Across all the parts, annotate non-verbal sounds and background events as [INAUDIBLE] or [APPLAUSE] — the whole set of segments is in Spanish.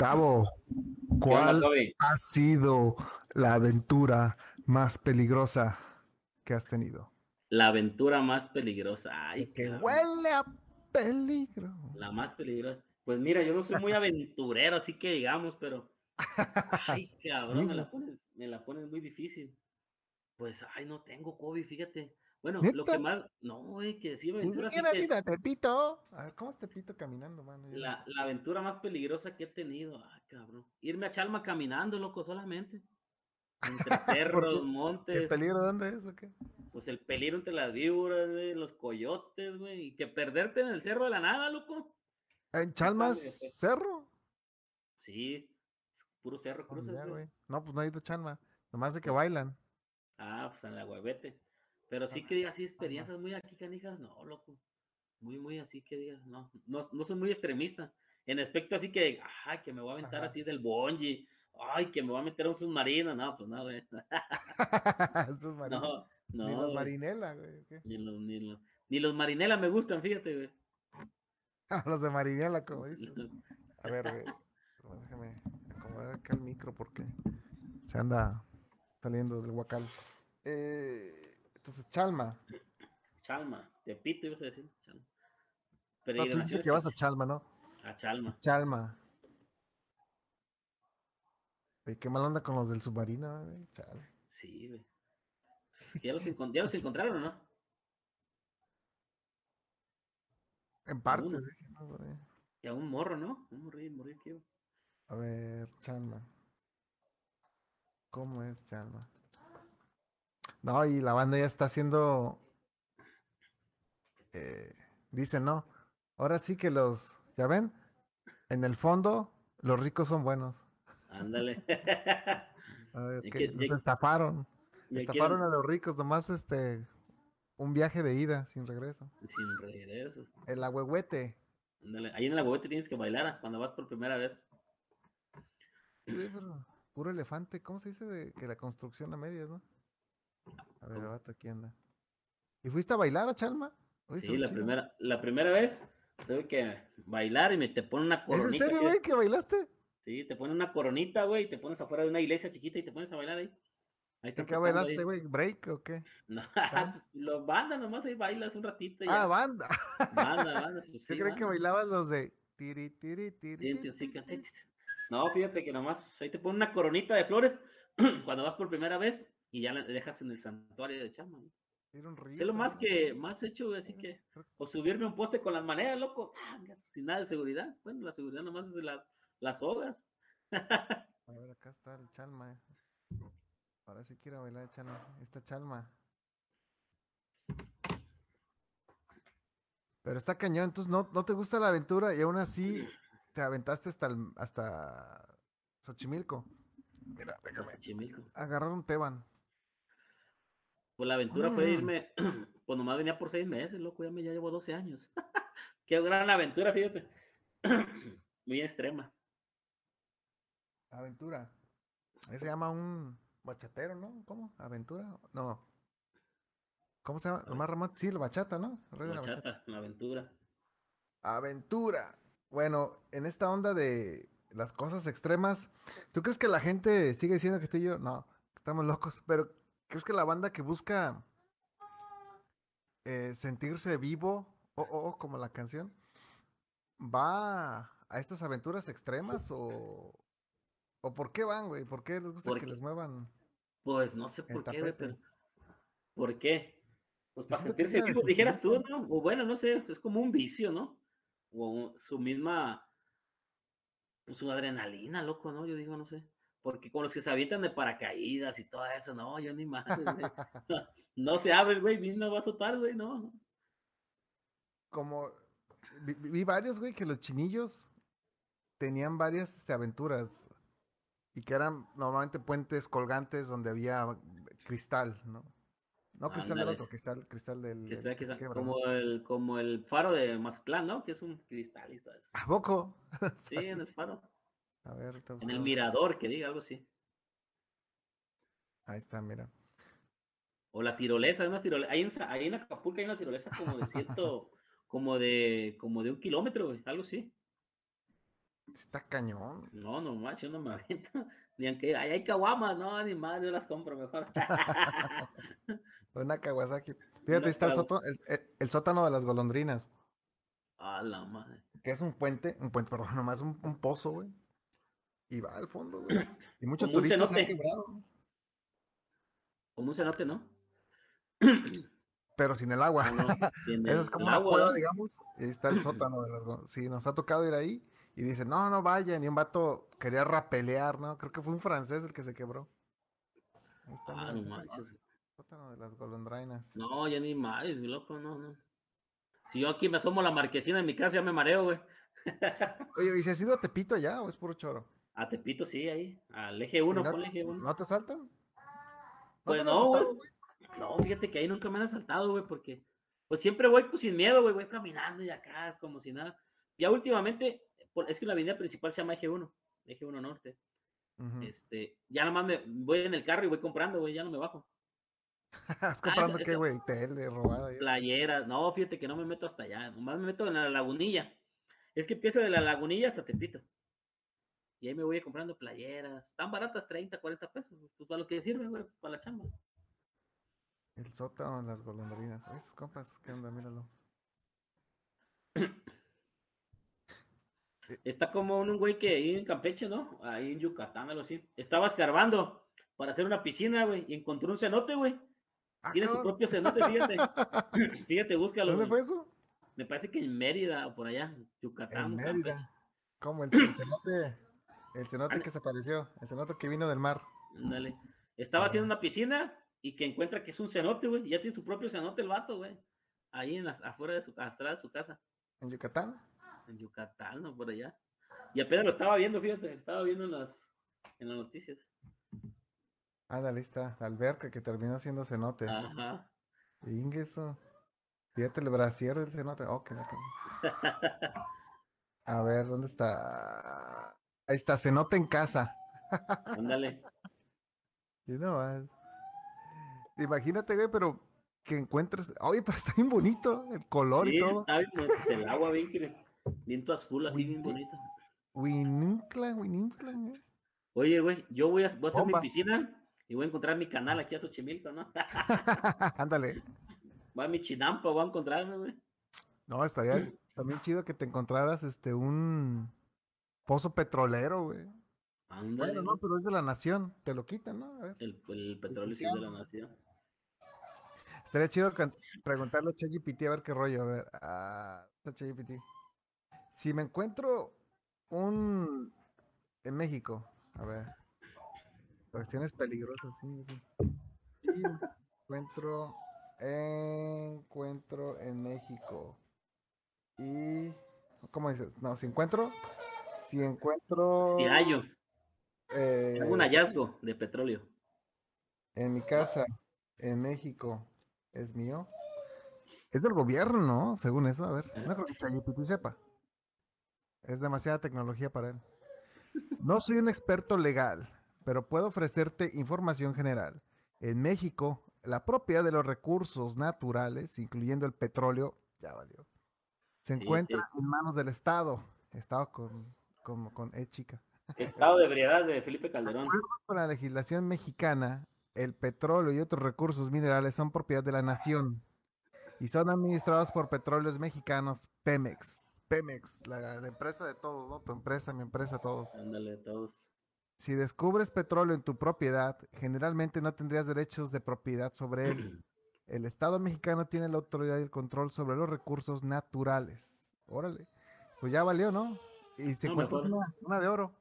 Tavo, ¿cuál ha sido la aventura más peligrosa que has tenido? La aventura más peligrosa. Ay, que huele a peligro. La más peligrosa. Pues mira, yo no soy muy aventurero, así que digamos, pero. Ay, [LAUGHS] cabrón, me la pones, me la pones muy difícil. Pues, ay, no tengo COVID, fíjate. Bueno, lo que más. No, güey, que sí, aventura. Mira, Tepito. A ver, ¿cómo es Tepito caminando, mano? La, la, aventura más peligrosa que he tenido. Ay, cabrón. Irme a Chalma caminando, loco, solamente. Entre [LAUGHS] cerros, montes. ¿El peligro dónde es o qué? Pues el peligro entre las víboras, güey, los coyotes, güey. Y que perderte en el cerro de la nada, loco. ¿En Chalmas cerro? Sí, puro cerro, cruces, güey. No, pues no hay ido Chalma. Nomás de que bailan. Ah, pues en la huevete. Pero sí que digas así experiencias muy aquí, canijas, no, loco. Muy, muy así que digas, no, no, no soy muy extremista. En aspecto así que, ay, que me voy a aventar así del bonji, ay, que me voy a meter a un submarino, no, pues no, güey. [LAUGHS] [LAUGHS] no, no, ni los marinela, güey. Ni los, ni, los, ni los marinela me gustan, fíjate, güey. [LAUGHS] los de marinela, como dicen. A ver, güey. Déjame acomodar acá el micro porque se anda saliendo del huacal. Eh, entonces, Chalma. Chalma, Tepito ibas a decir. Chalma. Pero no, tú dices que vas a Chalma, ¿no? A Chalma. Chalma. Oye, qué mal onda con los del submarino, güey. Chale. Sí, güey. ¿Ya los, ¿Ya los [LAUGHS] encontraron o no? En parte, sí, sí, no, güey. Y a un morro, ¿no? Un morir, morir. A ver, Chalma. ¿Cómo es Chalma? No, y la banda ya está haciendo. Eh, dice, no. Ahora sí que los. ¿Ya ven? En el fondo, los ricos son buenos. Ándale. [LAUGHS] a ver, que, los estafaron. Estafaron a los ricos, nomás este. Un viaje de ida, sin regreso. Sin regreso. El agüehuete. Ándale. Ahí en el agüehuete tienes que bailar cuando vas por primera vez. Puro elefante, ¿cómo se dice de que la construcción a medias, no? A ver, vato aquí anda. ¿Y fuiste a bailar a Chalma? sí, la primera, la primera vez tuve que bailar y me te ponen una coronita. ¿Es en serio, güey, que bailaste? Sí, te ponen una coronita, güey, te pones afuera de una iglesia chiquita y te pones a bailar ahí. ahí ¿Qué bailaste, güey? ¿Break o qué? [LAUGHS] No, [LAUGHS] los banda nomás ahí bailas un ratito. Ah, banda. Banda, [LAUGHS] banda. Pues, Yo creo que bailabas los de tiri, tiri, tiri. No, fíjate que nomás ahí te ponen una coronita de flores [CLEARS THROAT] cuando vas por primera vez y ya la dejas en el santuario de Chama. ¿no? Sé lo más que más hecho, así que, o subirme un poste con las maneras, loco, ah, sin nada de seguridad. Bueno, la seguridad nomás es de las, las obras. [LAUGHS] A ver, acá está el Chalma. Ahora sí quiero bailar Chalma. Esta Chalma. Pero está cañón, entonces no, no te gusta la aventura y aún así te aventaste hasta, hasta Xochimilco. Mira, déjame. Agarrar un Teban. Pues la aventura fue mm. irme, [CLEARS THROAT] pues nomás venía por seis meses, loco, ya me ya llevo 12 años. [LAUGHS] Qué gran aventura, fíjate. [CLEARS THROAT] Muy extrema. Aventura. Ahí se llama un bachatero, ¿no? ¿Cómo? ¿Aventura? No. ¿Cómo se llama? Omar Ramón. Sí, la bachata, ¿no? la bachata, la aventura. Aventura. Bueno, en esta onda de las cosas extremas, ¿tú crees que la gente sigue diciendo que tú y yo? No, estamos locos, pero ¿Crees que la banda que busca eh, sentirse vivo, o oh, como la canción, va a estas aventuras extremas o, o por qué van, güey? ¿Por qué les gusta que les muevan? Pues no sé por qué, pero ¿por qué? Pues para sentirse vivo, dijeras tú, ¿no? O bueno, no sé, es como un vicio, ¿no? O su misma, pues su adrenalina, loco, ¿no? Yo digo, no sé porque con los que se avientan de paracaídas y todo eso, no, yo ni más. [LAUGHS] no, se abre, güey, no va a soltar, güey, no. Como vi, varios, güey, que los chinillos tenían varias este, aventuras y que eran normalmente puentes colgantes donde había cristal, ¿no? No cristal del otro, cristal, cristal del. como, el, como el faro de Mazclán, ¿no? Que es un cristal y todo eso. ¿A poco? [LAUGHS] sí, en el faro. A ver, en el mirador, que diga algo así. Ahí está, mira. O la tirolesa, una tirolesa. Ahí en, ahí en Acapulco hay una tirolesa como de ciento, [LAUGHS] como de, como de un kilómetro, algo así. Está cañón. No, no macho, no me [LAUGHS] avento. Ni aunque hay, hay caguamas, no, ni más, yo las compro mejor. [LAUGHS] Una Kawasaki. Fíjate, está el, el, sótano de las golondrinas. A la madre. Que es un puente, un puente, perdón, nomás un, un pozo, güey. Y va al fondo, güey. Y muchos turistas se han quebrado. Como un cenote, ¿no? Pero sin el agua. Ah, [LAUGHS] Eso es como una cueva, digamos. Y ahí está el sótano de las Sí, nos ha tocado ir ahí. Y dicen, no, no vayan. Y un vato quería rapelear, ¿no? Creo que fue un francés el que se quebró. Ahí está, ah, no manches. Sótano de las golondrinas. No, ya ni más, loco, no, no. Si yo aquí me asomo la marquesina de mi casa, ya me mareo, güey. Oye, ¿y si has ido a Tepito allá o es puro choro? A Tepito, sí, ahí. Al eje 1, no, el eje 1. ¿No te saltan? ¿No pues no, güey. No, fíjate que ahí nunca me han asaltado, güey, porque pues siempre voy pues sin miedo, güey, voy caminando y acá, como si nada. Ya últimamente, es que la avenida principal se llama Eje 1, Eje 1 Norte. Este, ya nada más me voy en el carro y voy comprando, güey, ya no me bajo. [LAUGHS] ¿Estás ah, comprando qué, güey? Tele, robada. Playeras. No, fíjate que no me meto hasta allá. Nomás me meto en la lagunilla. Es que empiezo de la lagunilla hasta Tepito. Y ahí me voy comprando playeras. Están baratas, 30, 40 pesos. Pues para lo que sirve, güey, para la chamba. El sótano, las golondrinas. estos compas, ¿qué onda? Míralos. [CLEARS THROAT] Está como un güey que ahí en Campeche, ¿no? Ahí en Yucatán, algo así. Estaba escarbando para hacer una piscina, güey, y encontró un cenote, güey. Ah, Tiene su propio cenote, fíjate. [LAUGHS] fíjate, búscalo. ¿Dónde fue eso? Me parece que en Mérida o por allá, Yucatán. En Mérida. ¿Cómo? El, cenote, el cenote que se apareció, el cenote que vino del mar. Dale. Estaba haciendo una piscina y que encuentra que es un cenote, güey. Ya tiene su propio cenote el vato, güey. Ahí en afuera de su, atrás de su casa. ¿En Yucatán? En Yucatán, no, por allá. Y apenas lo estaba viendo, fíjate, estaba viendo en las, en las noticias. Ah, la lista, la alberca que terminó siendo cenote. Ajá. Ingeso. Fíjate el brasier del cenote. Oh, que [LAUGHS] A ver, ¿dónde está? Ahí está, cenote en casa. Ándale. y no más. Imagínate, güey, pero que encuentres. Oye, pero está bien bonito el color y todo. Está bien, el agua bien, viento azul, así bien bonito. Wininclan, Wininclan, güey. Oye, güey, yo voy a, voy a hacer mi piscina y voy a encontrar mi canal aquí a Xochimilco, ¿no? [LAUGHS] Ándale. Voy a mi chinampa, voy a encontrarme, güey. No, estaría también chido que te encontraras este un pozo petrolero, güey. Bueno, no, pero es de la nación, te lo quitan, ¿no? A ver. El, petróleo sí es de la nación. Estaría chido preguntarle a ChatGPT a ver qué rollo, a ver. A ChatGPT. Si me encuentro un en México, a ver. Cuestiones peligrosas, sí, sí. Encuentro, encuentro en México. Y, ¿cómo dices? No, si encuentro, si encuentro. Si hallo. Eh, un hallazgo de petróleo. En mi casa, en México, ¿es mío? Es del gobierno, ¿no? Según eso, a ver. No creo que ChatGPT sepa. Es demasiada tecnología para él. No soy un experto legal, pero puedo ofrecerte información general. En México, la propiedad de los recursos naturales, incluyendo el petróleo, ya valió, se encuentra en manos del Estado. Estado con, con, con E chica. [LAUGHS] Estado de ebriedad de Felipe Calderón. De con la legislación mexicana, el petróleo y otros recursos minerales son propiedad de la nación y son administrados por petróleos mexicanos Pemex. Pemex, la, empresa de todos, ¿no? Tu empresa, mi empresa, todos. Ándale, todos. Si descubres petróleo en tu propiedad, generalmente no tendrías derechos de propiedad sobre él. [CLEARS THROAT] El Estado mexicano tiene la autoridad y el control sobre los recursos naturales. Órale. Pues ya valió, ¿no? Y se encuentra una, de oro.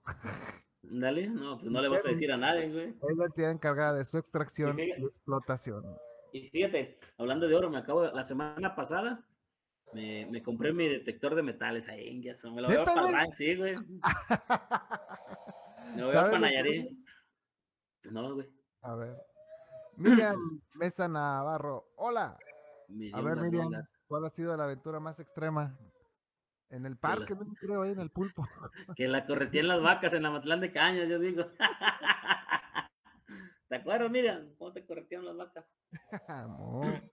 Dale, no, pues no le vas a decir a nadie, güey. Es la entidad encargada de su extracción y, explotación. Y fíjate, hablando de oro, me acabo de, la semana pasada me, me compré mi detector de metales ahí, ya me lo voy a pagar, sí, güey. [LAUGHS] me lo voy a Nayarit. No, güey. A ver. Miriam [CLEARS THROAT] Mesa Navarro, hola. a ver, Miriam, ¿cuál ha sido la aventura más extrema en el parque, no creo, ahí en el pulpo. [LAUGHS] Que la corretían las vacas en la Matlán de Cañas, yo digo. [LAUGHS] ¿Te acuerdas, Miriam? ¿Cómo te corretían las vacas? [LAUGHS]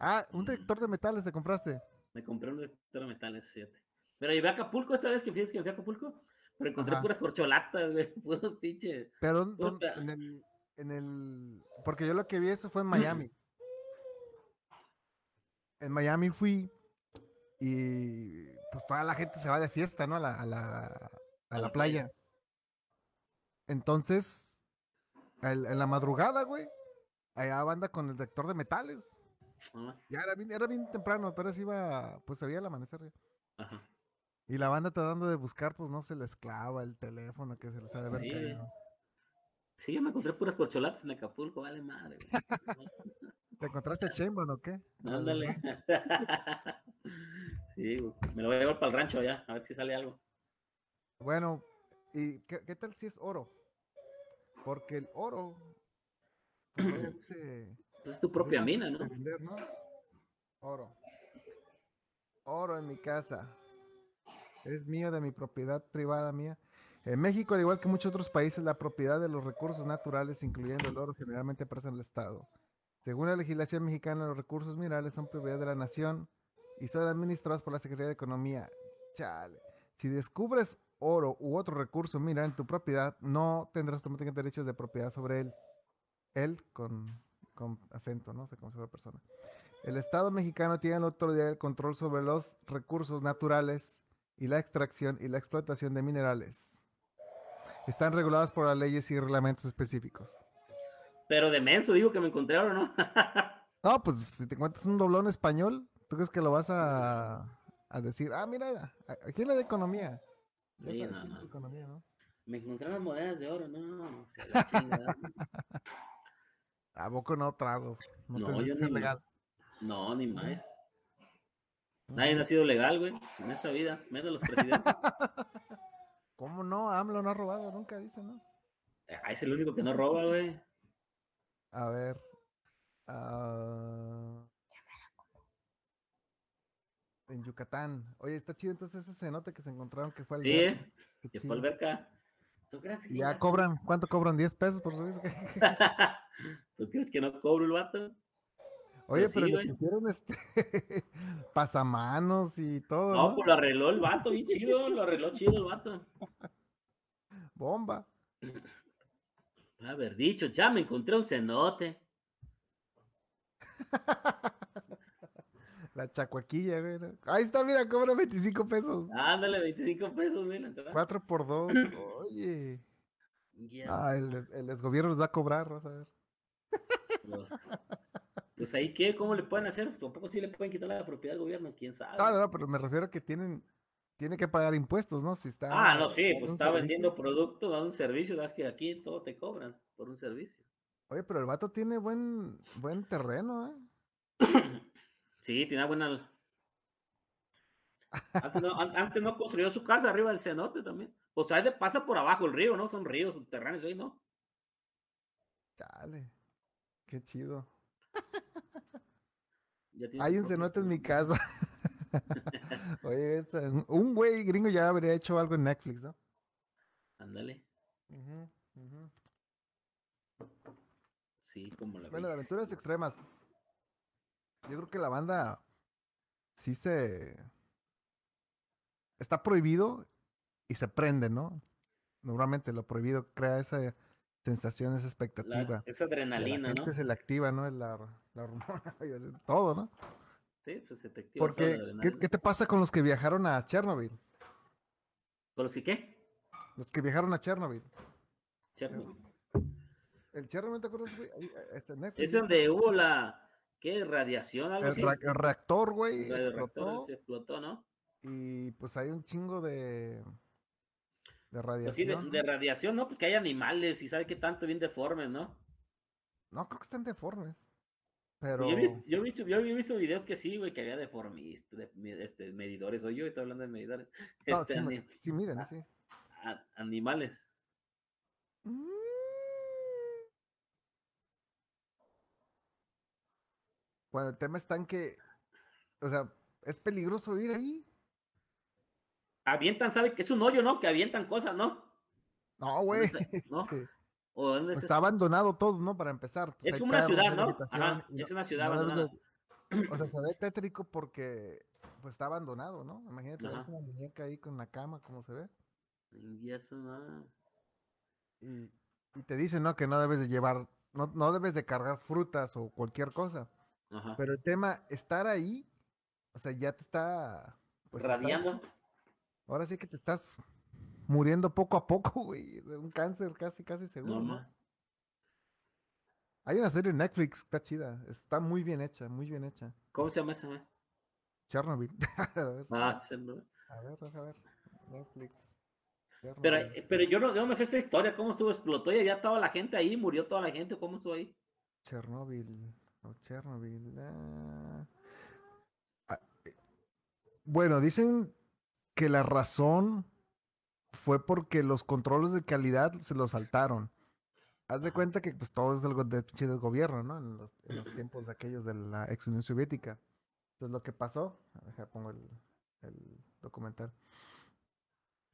Ah, un detector de metales te compraste. Me compré un detector de metales, fíjate. Pero llevé a Acapulco esta vez que fíjate que fui a Acapulco, pero encontré puras corcholatas, güey, puros pinches. Pero en el, en el, porque yo lo que vi eso fue en Miami. [CLEARS THROAT] en Miami fui y pues toda la gente se va de fiesta, ¿no? A la, a la, a la playa. Entonces, en la madrugada, güey, allá banda con el detector de metales. Ya era bien, era bien temprano, pero se iba, pues se veía el amanecer. Ajá. Y la banda tratando de buscar, pues no se les clava el teléfono que se les ha de ver sí. Sí, yo me encontré puras corcholatas en Acapulco, vale madre. [LAUGHS] ¿Te encontraste Chamberlain o qué? Ándale. [LAUGHS] sí, me lo voy a llevar para el rancho allá, a ver si sale algo. Bueno, ¿y qué, qué tal si es oro? Porque el oro, pues, [CLEARS THROAT] pues es tu propia mina, ¿no? Oro. Oro en mi casa. Es mío, de mi propiedad privada mía. En México, al igual que muchos otros países, la propiedad de los recursos naturales, incluyendo el oro, generalmente pertenece al Estado. Según la legislación mexicana, los recursos minerales son propiedad de la nación y son administrados por la Secretaría de Economía. Chale. Si descubres oro u otro recurso mineral en tu propiedad, no tendrás automáticamente derechos de propiedad sobre él. Él con, acento, ¿no? sé cómo se llama la persona. El Estado mexicano tiene la autoridad del control sobre los recursos naturales y la extracción y la explotación de minerales están reguladas por las leyes y reglamentos específicos. Pero de menso digo que me encontré ahora, ¿no? [LAUGHS] no, pues si te encuentras un doblón español, ¿tú crees que lo vas a, a decir? Ah, mira, aquí es la de economía. Sí, no, no. Economía, ¿no? Me encontré las monedas de oro, no. [LAUGHS] ¿A poco no tragos? No, no yo ni legal. No, ni más. Nadie ha sido legal, güey, en esta vida, menos los presidentes. [LAUGHS] ¿Cómo no? AMLO no ha robado nunca, dice, ¿no? Ah, es el único que no roba, güey. A ver. Uh... En Yucatán. Oye, está chido entonces ese cenote que se encontraron que fue al Sí, que fue alberca. ¿Tú crees que ya cobran? ¿Cuánto cobran? ¿10 pesos por subir? [LAUGHS] ¿Tú crees que no cobro el vato? Oye, pero, le pusieron este [LAUGHS] pasamanos y todo. No, ¿no? pues lo arregló el vato, bien chido, lo arregló chido el vato. Bomba. [LAUGHS] Haber dicho, ya me encontré un cenote. [LAUGHS] La chacuaquilla, güey. Ahí está, mira, cobra 25 pesos. Ándale, 25 pesos, mira. 4 por 2. [LAUGHS] Oye. Ah, el, el, desgobierno nos va a cobrar, vas a ver. Los, pues ahí qué, ¿cómo le pueden hacer? Tampoco sí le pueden quitar la propiedad del gobierno, quién sabe. No, no, pero me refiero a que tienen, tiene que pagar impuestos, ¿no? Si está. Ah, no, sí, pues está vendiendo producto, dando un servicio, das que aquí todo te cobran por un servicio. Oye, pero el vato tiene buen, buen terreno, ¿eh? [CLEARS THROAT] sí, tiene buena. [LAUGHS] Antes no, antes no construyó su casa arriba del cenote también. O sea, pasa por abajo el río, ¿no? Son ríos subterráneos ahí, ¿no? Dale. Qué chido. Hay un cenote en mi casa. [LAUGHS] Oye, un güey gringo ya habría hecho algo en Netflix, ¿no? Ándale. Sí, como la. Bueno, de aventuras extremas. Yo creo que la banda sí se. Está prohibido y se prende, ¿no? Normalmente lo prohibido crea esa sensación, esa expectativa. esa adrenalina, la gente se le activa, ¿no? La, la hormona, [LAUGHS] todo, ¿no? Sí, pues. Porque, ¿qué, ¿qué, te pasa con los que viajaron a Chernobyl? ¿Con los que qué? Los que viajaron a Chernobyl. Chernobyl. El Chernobyl, ¿te acuerdas, güey? Este es donde hubo la, ¿qué? Radiación, algo el, así. el reactor, güey, explotó. se explotó, ¿no? Y pues hay un chingo de de pues radiación. de, radiación, ¿no? Pues que hay animales y sabe que tanto bien deformes, ¿no? No, creo que están deformes. Pero... Yo, he visto, yo, he visto videos que sí, güey, que había deformistas, de, este, medidores. O yo estoy hablando de medidores. [LAUGHS] No, este, sí, miren, sí. animales. Mm. Bueno, el tema está en que, o sea, es peligroso ir ahí avientan, ¿sabe? Que es un hoyo, ¿no? Que avientan cosas, ¿no? No, güey. ¿No? [LAUGHS] está abandonado todo, ¿no? Para empezar. es como una ciudad, ¿no? es una ciudad abandonada. o sea, se ve tétrico porque pues está abandonado, ¿no? Imagínate, ves una muñeca ahí con la cama, como se ve. Y eso. Y, y te dicen, ¿no? Que no debes de llevar, no, no debes de cargar frutas o cualquier cosa. Ajá. Pero el tema, estar ahí, o sea, ya te está... Pues, Radiando. ahora sí que te estás muriendo poco a poco, [LAUGHS] güey, de un cáncer casi, casi seguro. No, Hay una serie en Netflix, está chida, está muy bien hecha, muy bien hecha. ¿Cómo se llama esa? Chernobyl. [LAUGHS] a ver. Ah, Chernobyl. A ver, a ver. Netflix. Pero, pero yo no, yo no sé esa historia, cómo estuvo, explotó y ya toda la gente ahí, murió toda la gente, ¿cómo estuvo ahí? Chernobyl, o Chernobyl. Ah. Ah, eh, bueno, dicen que la razón fue porque los controles de calidad se los saltaron. Haz de cuenta que pues todo es algo de pinche del gobierno, ¿no? En los, en los, [CLEARS THROAT] tiempos de aquellos de la ex Unión Soviética. Entonces lo que pasó, deja pongo el, el documental.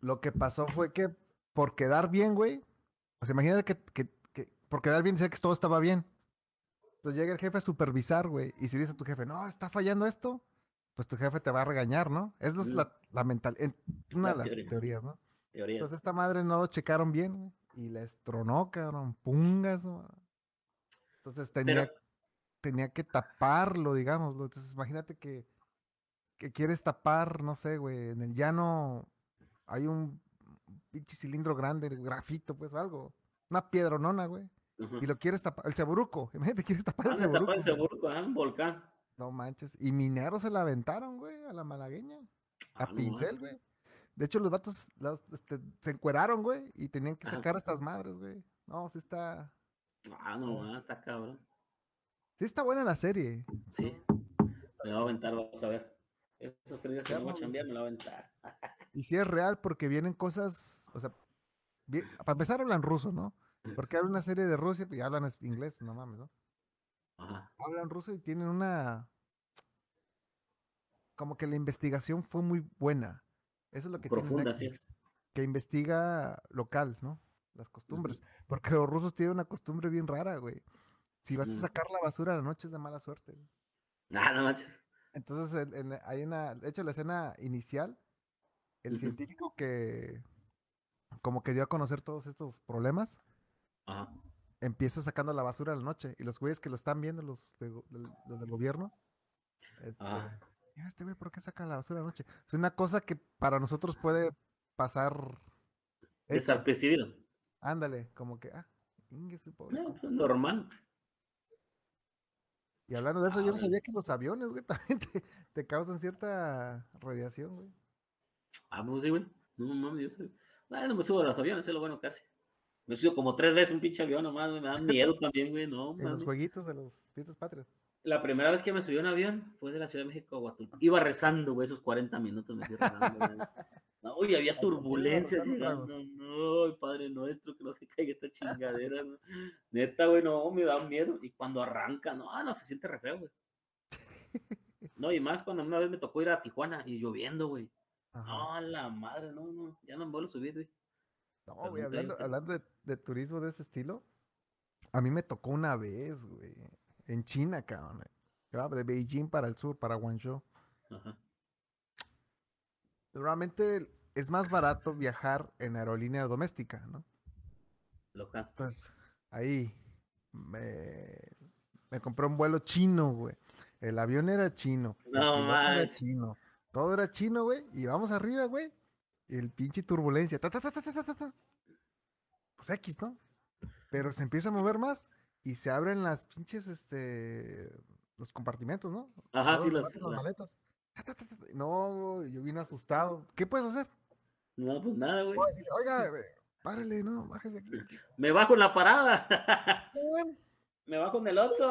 Lo que pasó fue que por quedar bien, güey, o sea, imagínate que, que, que por quedar bien decía que todo estaba bien. Entonces llega el jefe a supervisar, güey, y si dice a tu jefe, no, está fallando esto, pues tu jefe te va a regañar, ¿no? Esa es la, la mental, una de las teorías, ¿no? Entonces esta madre no lo checaron bien, y les tronó, cabrón, pungas. Entonces tenía, tenía que taparlo, digamos. Entonces imagínate que, que quieres tapar, no sé, güey, en el llano hay un pinche cilindro grande, grafito, pues, algo. Una piedronona, güey. Y lo quieres tapar, el ceburuco, [LAUGHS] imagínate, quieres tapar el ceburuco. tapar el ceburuco, ah, un volcán. No manches. Y mineros se la aventaron, güey, a la malagueña. A ah, pincel, güey. De hecho, los vatos este, se encueraron, güey, y tenían que sacar a estas madres, güey. No, sí está. Ah, no, está cabrón. Sí está buena la serie. Sí. Me va a aventar, vamos a ver. Esos tres días que no voy a chambear, me la va a aventar. [LAUGHS] Y si es real porque vienen cosas, o sea, para empezar hablan ruso, ¿no? Porque hablan una serie de Rusia y hablan inglés, no mames, ¿no? Hablan ruso y tienen una... Como que la investigación fue muy buena. Eso es lo que tiene Netflix. Que investiga local, ¿no? Las costumbres. Porque los rusos tienen una costumbre bien rara, güey. Si vas a sacar la basura a la noche es de mala suerte. Ah, no manches. Entonces, hay una, de hecho, la escena inicial el científico que como que dio a conocer todos estos problemas, empieza sacando la basura a la noche y los güeyes que lo están viendo, los, los del gobierno, este, mira este güey, ¿por qué saca la basura la noche? Es una cosa que para nosotros puede pasar... Desapercibido. Ándale, como que, ah, no, pues, normal. Y hablando de eso, yo no sabía que los aviones, güey, [LAUGHS] también te, te causan cierta radiación, güey. Ah, pues sí, güey. No mames, yo soy. Ah, no me subo a los aviones, es lo bueno casi. Me subo como tres veces un pinche avión nomás, me da miedo [LAUGHS] también, güey, no. En los jueguitos de los fiestas patrias. La primera vez que me subí a un avión fue de la Ciudad de México a Guatulco. Iba rezando, güey, esos 40 minutos me rezando. [LAUGHS] No, uy, había turbulencias llegando. No, Padre nuestro, que no se caiga esta chingadera. ¿no? Neta, güey, no, me da miedo. Y cuando arranca, no, ah, no, se siente re feo, güey. No, y más cuando una vez me tocó ir a Tijuana y lloviendo, güey. No, la madre, no, no, ya no me vuelvo a subir, güey. No, güey, hablando, hablando de, turismo de ese estilo, a mí me tocó una vez, güey, en China, cabrón. De Beijing para el sur, para Guangzhou. Ajá. Realmente es más barato viajar en aerolínea doméstica, ¿no? Local. Entonces, ahí me, me compré un vuelo chino, güey. El avión era chino. No, más. Era chino. Todo era chino, güey. Y vamos arriba, güey. Y el pinche turbulencia. Ta, ta, ta, pues X, ¿no? Pero se empieza a mover más y se abren las pinches, este, los compartimentos, ¿no? Ajá, sí, las, maletas. No, yo vine asustado. ¿Qué puedes hacer? No, pues nada, güey. Oiga, párale, no, bájese aquí. [LAUGHS] Me bajo en la parada. [LAUGHS] [LAUGHS] Me bajo en el otro.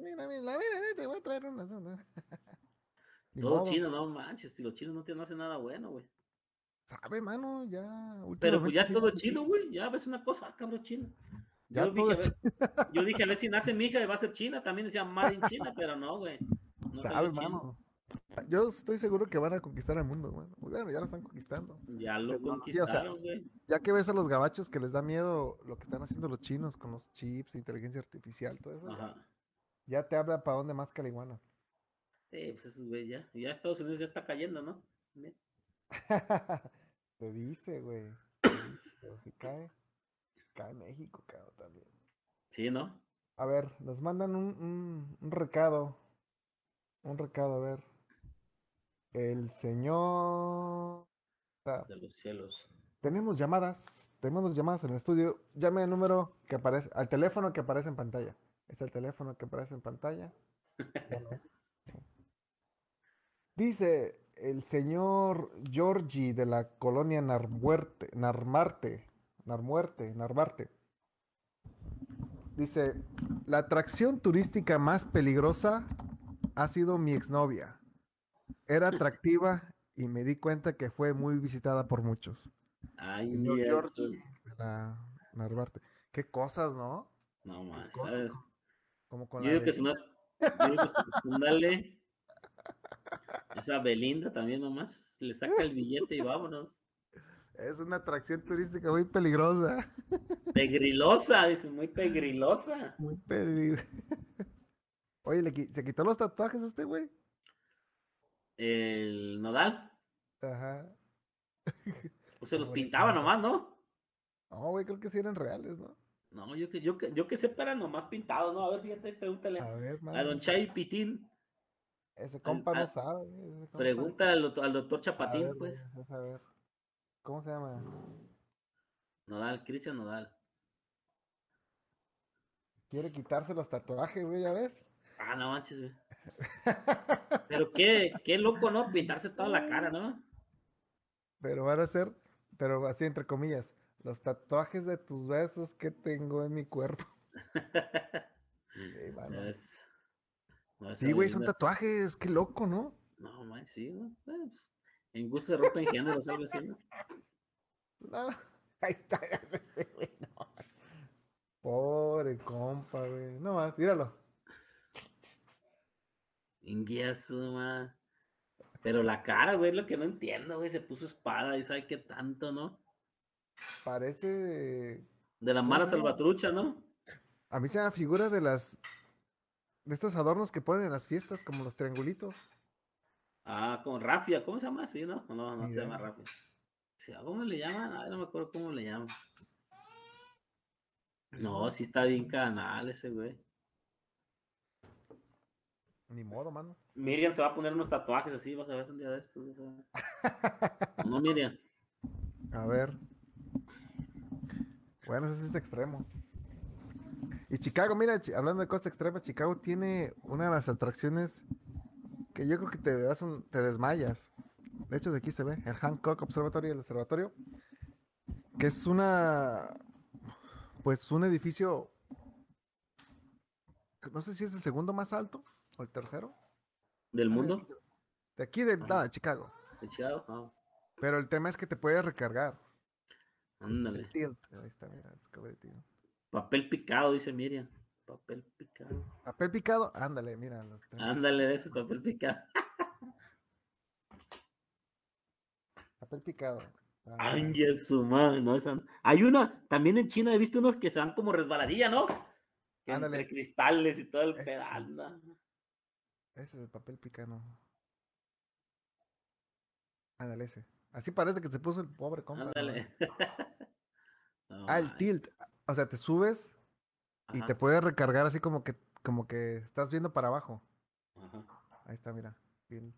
Mira, mira, mira, te voy a traer una. Todo chino, no manches, si los chinos no te hacen nada bueno, güey. Sabe, mano, ya. Pero pues ya es todo chino, güey. Ya ves una cosa, ah, cabrón, chino. Yo, dije, ver, yo dije, a ver si nace mi hija y va a ser china. También decía Made in China, pero no, güey. No Sabe, mano. Yo estoy seguro que van a conquistar el mundo, güey. Bueno, ya lo están conquistando. Ya lo conquistaron, güey. ya que ves a los gabachos que les da miedo lo que están haciendo los chinos con los chips, inteligencia artificial, todo eso. Ajá. Ya, te habla para dónde más que la iguana. Sí, pues eso, güey, ya. Ya Estados Unidos ya está cayendo, ¿no? [LAUGHS] Te dice, güey. Pero si cae, cae México, cabrón, también. Sí, ¿no? A ver, nos mandan un, un, recado. Un recado, a ver. El señor. De los cielos. Tenemos llamadas. Tenemos llamadas en el estudio. Llame al número que aparece, al teléfono que aparece en pantalla. Es el teléfono que aparece en pantalla. [LAUGHS] Dice el señor Giorgi de la colonia Narmuerte, Narmarte, Narmuerte, Narvarte. Dice, la atracción turística más peligrosa ha sido mi exnovia. Era atractiva y me di cuenta que fue muy visitada por muchos. Ay, Giorgi de la Narvarte. Qué cosas, ¿no? No más. Como con yo la digo que es una, dale. Esa Belinda también nomás le saca el billete y vámonos. Es una atracción turística muy peligrosa. [LAUGHS] Pegrilosa, dice, muy pegrilosa. Muy peligrosa. Oye, ¿se quitó los tatuajes este güey? El nodal. Ajá. [LAUGHS] Pues se los pintaba nomás, ¿no? No, güey, creo que sí eran reales, ¿no? No, yo que, yo que, yo que sepa eran nomás pintados, ¿no? A ver, fíjate, pregúntale. A, ver, a Don Chay Pitín. Ese compa no sabe. Pregunta al, al, doctor Chapatín, pues. a ver. ¿Cómo se llama? Nodal, Cristian Nodal. Quiere quitarse los tatuajes, güey, ¿ya ves? Ah, no manches, güey. [LAUGHS] pero qué, qué loco, ¿no? Pintarse toda la cara, ¿no? Pero van a ser, pero así entre comillas, los tatuajes de tus besos que tengo en mi cuerpo. [LAUGHS] sí, güey, son tatuajes, qué loco, ¿no? No, man, sí, ¿no? Pues, en gusto de ropa en género, ¿sabes? ¿no? [LAUGHS] ahí está, no. Pobre compa, güey. No más, tíralo. Inguiazo, man. Pero la cara, güey, es lo que no entiendo, güey. Se puso espada y sabe qué tanto, ¿no? Parece. De la mala salvatrucha, ¿no? A mí se me figura de las. De estos adornos que ponen en las fiestas, como los triangulitos. Ah, como rafia, ¿cómo se llama así, no? No, no se llama rafia. ¿Cómo le llaman? Ay, no me acuerdo cómo le llaman. No, sí está bien canal ese güey. Ni modo, mano. Miriam se va a poner unos tatuajes así, vas a ver un día de estos. [LAUGHS] no, Miriam. A ver. Bueno, eso es extremo. Y Chicago, mira, hablando de cosas extremas, Chicago tiene una de las atracciones que yo creo que te das un, te desmayas. De hecho, de aquí se ve el Hancock Observatory, el observatorio, que es una, pues un edificio, no sé si es el segundo más alto o el tercero. ¿Del mundo? De aquí de, de Chicago. De Chicago, ah. Pero el tema es que te puedes recargar. Ándale. Ahí está, mira, Papel picado, dice Miriam. Papel picado. Papel picado, ándale, mira. Ándale, ese papel picado. [LAUGHS] papel picado. Ay, su madre, no, esa... Hay una, también en China he visto unos que se dan como resbaladilla, ¿no? ándale. Entre cristales y todo el pedal. Ese es el papel picado. Ándale, ese. Así parece que se puso el pobre compa. Ándale. [LAUGHS] ah, el tilt. O sea, te subes y te puedes recargar así como que, como que estás viendo para abajo. Ajá. Ahí está, mira. Tilt.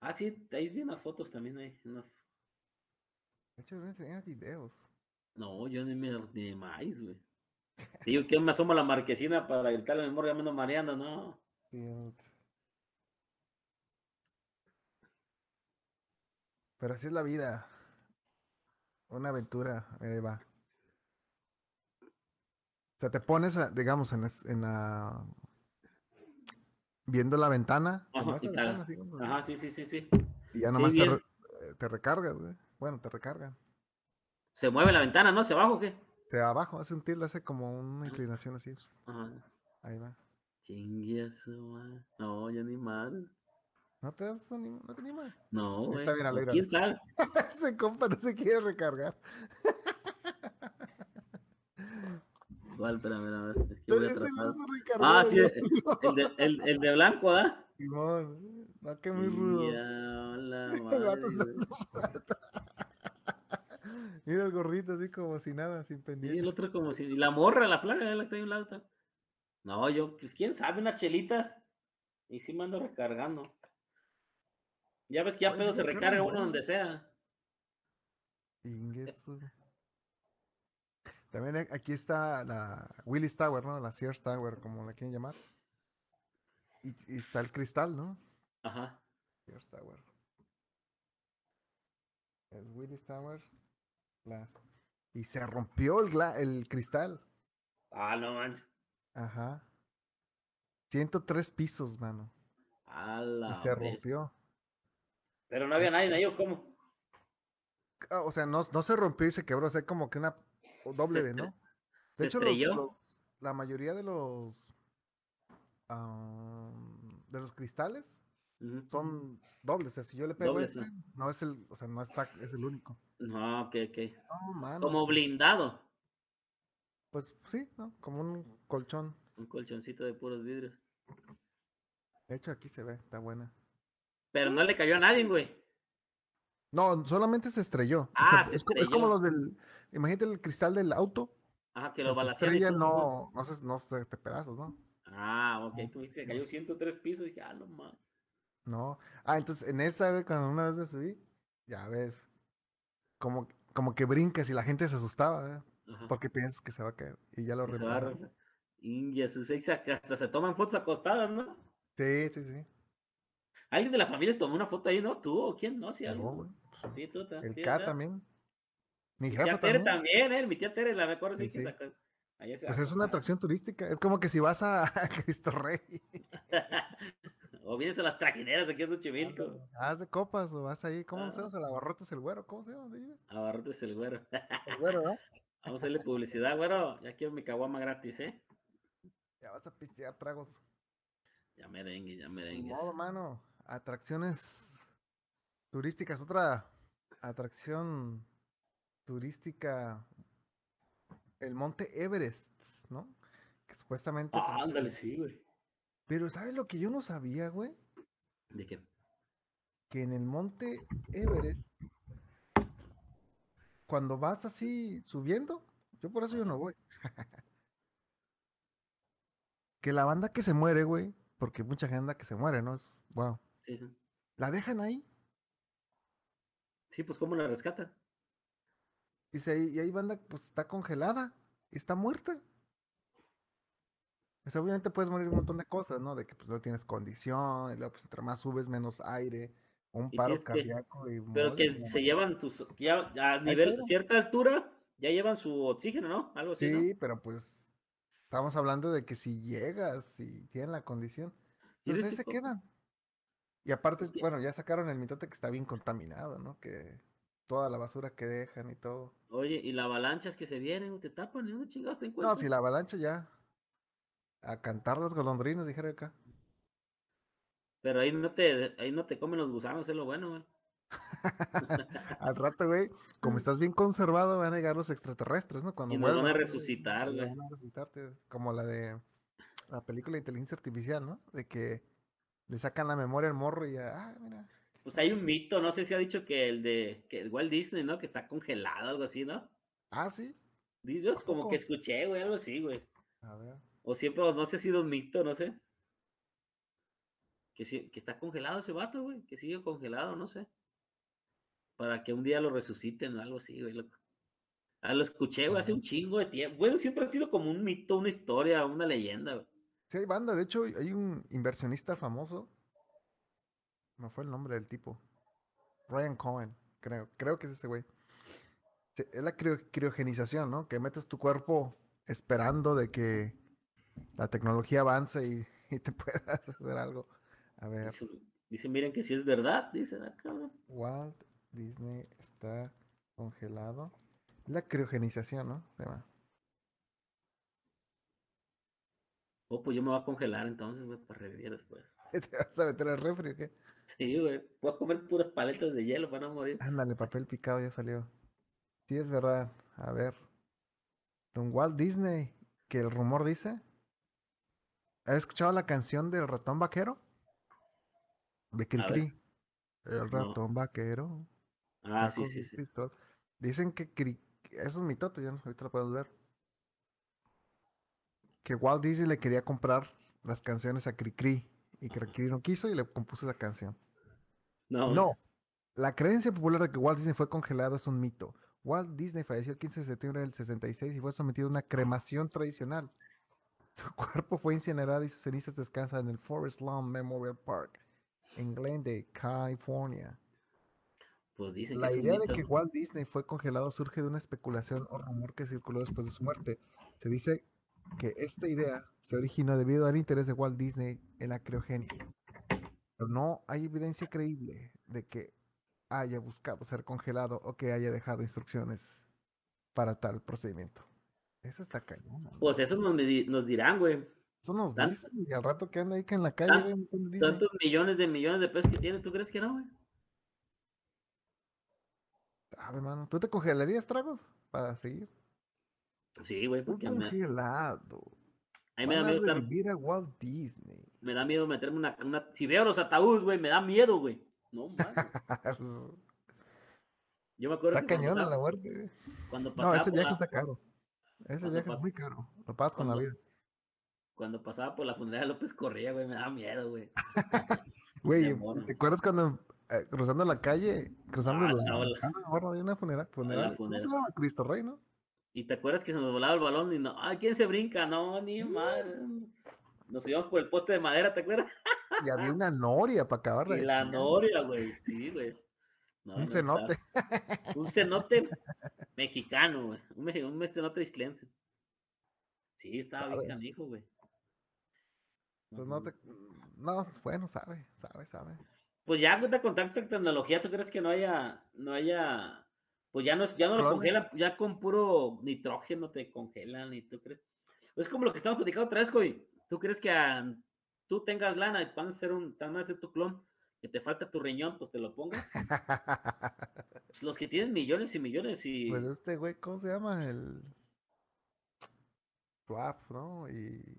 Ah, sí, ahí vi unas fotos también ahí. De hecho, me enseñan videos. No, yo ni me ni más, güey. Digo que me asomo a la marquesina para gritarle a mi memoria menos mareando, ¿no? Pero así es la vida. Una aventura. ahí va. O sea, te pones, digamos, en, en la. Viendo la ventana. Ajá, sí, sí, sí, sí. Y ya nomás te, te, recargas, güey. Bueno, te recargan. ¿Se mueve la ventana, no? ¿Hacia abajo o qué? De abajo, hace un tilde, hace como una inclinación así. Pues. Ajá. Ahí va. No, ya ni mal. ¿No te, das no te animas? No, Está bien alegre. ¿Quién sabe? [LAUGHS] Ese compa no se quiere recargar. ¿Cuál? Espérame, a ver. Es que voy a tratar. Ah, sí, el de, el, el de blanco, ¿ah? Simón, no, que muy rudo. Ya, hola, [LAUGHS] madre. Mira el gordito así como si nada, sin pendiente. Y el otro como si. Y la morra, la flaga, la que hay un lado. No, yo, pues quién sabe, unas chelitas. Y sí me ando recargando. Ya ves que ya pedo se recarga uno donde sea. Ingesu. También aquí está la Willis Tower, ¿no? La Sears Tower, como la quieren llamar. Y, está el cristal, ¿no? Ajá. Sears Tower. Es Willis Tower. Y se rompió el, el cristal. Ah, no manches. Ajá. 103 pisos, mano. y se rompió. Pero no había nadie ahí, ¿o cómo? Ah, o sea, no, no se rompió y se quebró, o sea, como que una doble de, ¿no? De hecho, los, la mayoría de los de los cristales son dobles. O sea, si yo le pego este, no. es el, o sea, no está, es el único. No, ok, ok. Como blindado. Pues sí, ¿no? Como un colchón. Un colchoncito de puros vidrios. De hecho, aquí se ve, está buena. Pero no le cayó a nadie, güey. No, solamente se estrelló. Ah, se es, estrelló. es, como los del. Imagínate el cristal del auto. Ah, que lo se estrella, no, no, se, no se te pedazos, ¿no? Ah, ok. Tú que cayó 103 pisos y dije, ah, no mames. No. Ah, entonces en esa, güey, cuando una vez me subí, ya ves. Como, como que brincas y la gente se asustaba, güey. Porque piensas que se va a caer. Y ya lo reemplazan. Indias, hasta se toman fotos acostadas, ¿no? Sí, sí, sí. ¿Alguien de la familia tomó una foto ahí, no? ¿Tú o quién? No, sí, No, sí, tú, El K también. Mi, Mi tía Tere también, ¿eh? Mi tía Tere, la mejor sí, sí. Pues es una atracción turística. Es como que si vas a, [LAUGHS] Cristo Rey. [LAUGHS] o vienes a las trajineras aquí en Xochimilco. Haz de copas o vas ahí. ¿Cómo se llama? Abarrotes el güero. ¿Cómo se llama? Abarrotes el güero. el güero, ¿eh? [LAUGHS] Vamos a hacerle publicidad, güero. Ya quiero mi caguama gratis, ¿eh? Ya vas a pistear tragos. Ya merengue, ya merengue. modo, mano. Atracciones turísticas. Otra atracción turística. El monte Everest, ¿no? Que supuestamente. Pues, ah, ándale, sí, güey. Pero ¿sabes lo que yo no sabía, güey? ¿De qué? Que en el monte Everest, cuando vas así subiendo, yo por eso yo no voy. [LAUGHS] que la banda que se muere, güey, porque mucha gente que se muere, ¿no? Es, wow. Sí, ¿La dejan ahí? Sí, pues ¿cómo la rescatan? Dice, y ahí banda pues está congelada, está muerta. Pues obviamente puedes morir un montón de cosas, ¿no? De que pues no tienes condición, y luego pues entre más subes menos aire, un paro cardíaco y Pero que se llevan tus ya a nivel cierta altura ya llevan su oxígeno, ¿no? Algo así. Sí, pero pues Estamos hablando de que si llegas, si tienen la condición, entonces ahí se quedan. Y aparte, bueno, ya sacaron el mitote que está bien contaminado, ¿no? Que toda la basura que dejan y todo. Oye, ¿y las avalanchas que se vienen? ¿Te tapan? ¿Y dónde chingados te encuentras? No, si la avalancha ya. A cantar las golondrinas, dijera acá. Pero ahí no te, ahí no te comen los gusanos, es lo bueno, güey. [LAUGHS] Al rato, güey, como [LAUGHS] estás bien conservado, van a llegar los extraterrestres, ¿no? Cuando y nos van a resucitar, güey. Van a resucitarte, como la de la película de inteligencia artificial, ¿no? De que le sacan la memoria al morro y ya, ah, mira. Pues hay un mito, no sé si ha dicho que el de que el Walt Disney, ¿no? Que está congelado, algo así, ¿no? Ah, sí. Dios, como que escuché, güey, algo así, güey. A ver. O siempre, no sé si ha sido un mito, no sé. Que, que está congelado ese vato, güey. Que sigue congelado, no sé para que un día lo resuciten o algo así, güey. Lo, ah, lo escuché, güey, hace un chingo de tiempo. Bueno, siempre ha sido como un mito, una historia, una leyenda, güey. Sí, hay banda. De hecho, hay un inversionista famoso. No fue el nombre del tipo. Ryan Cohen, creo. Creo que es ese güey. Es la criogenización, ¿no? Que metes tu cuerpo esperando de que la tecnología avance y, te [LAUGHS] puedas hacer algo. A ver. Dice, miren que si es verdad, dice acá. Walt Disney está congelado. La criogenización, ¿no? Se va. Oh, pues yo me voy a congelar entonces, güey, para revivir después. [LAUGHS] ¿Te vas a meter al refri o qué? Sí, güey. Voy a comer puras paletas de hielo para no morir. Ándale, papel picado ya salió. Sí, es verdad. A ver. Don Walt Disney que el rumor dice. ¿Has escuchado la canción del ratón vaquero? De Cricri. El ratón vaquero. Ah, sí, sí, sí. Dicen que Cri... eso es mi toto, ya ahorita lo podemos ver. Que Walt Disney le quería comprar las canciones a Cricri y Cricri no quiso y le compuso esa canción. No. No. La creencia popular de que Walt Disney fue congelado es un mito. Walt Disney falleció el 15 de septiembre del 66 y fue sometido a una cremación tradicional. [LAUGHS] Su cuerpo fue incinerado y sus cenizas descansan en el Forest Lawn Memorial Park, en Glendale, California. Pues la idea de que Walt Disney fue congelado surge de una especulación o rumor que circuló después de su muerte. Se dice que esta idea se originó debido al interés de Walt Disney en la criogenia. Pero no hay evidencia creíble de que haya buscado ser congelado o que haya dejado instrucciones para tal procedimiento. Eso está cañón. Pues eso nos, nos dirán, güey. Eso nos dicen y al rato que anda ahí que en la calle. Tantos millones de millones de pesos que tiene, ¿tú crees que no, güey? A ver, mano, ¿tú te congelarías tragos para seguir? Sí, güey, porque congelado. A me da miedo estar... a Walt Disney. Me da miedo meterme una, una... Si veo los ataúdes, güey, me da miedo, güey. No, man. [LAUGHS] Yo me acuerdo está cañón a la muerte, güey. Cuando pasaba no, ese viaje está caro. Ese viaje es muy caro. Lo pasas con la vida. Cuando pasaba por la funeraria de López Correa, güey, me da miedo, güey. [LAUGHS] Güey, ¿te acuerdas cuando eh, cruzando la calle, cruzando ah, la, casa, bueno, hay una funeraria, funeraria. ¿Cómo se llama? Cristo Rey, ¿no? Y te acuerdas que se nos volaba el balón y no, ay, ¿quién se brinca? No, ni madre. Nos íbamos por el poste de madera, ¿te acuerdas? Y había una noria para acabar. [LAUGHS] Y la noria, güey, sí, güey. un cenote. Un cenote mexicano, güey. Un, un cenote islense. Sí, estaba bien canijo, güey. Pues no te. No, bueno, sabe, sabe, sabe. Pues ya con tanta tecnología, ¿tú crees que no haya, no haya, pues ya no, ya no lo congelan, ya con puro nitrógeno te congelan y tú crees? Es como lo que estamos platicando otra vez, güey. ¿Tú crees que tú tengas lana y van a hacer un, van a hacer tu clon, que te falta tu riñón, pues te lo pongas? pues [LAUGHS] los que tienen millones y millones y. Pues este güey, ¿cómo se llama? El. Swap, ¿no? Y.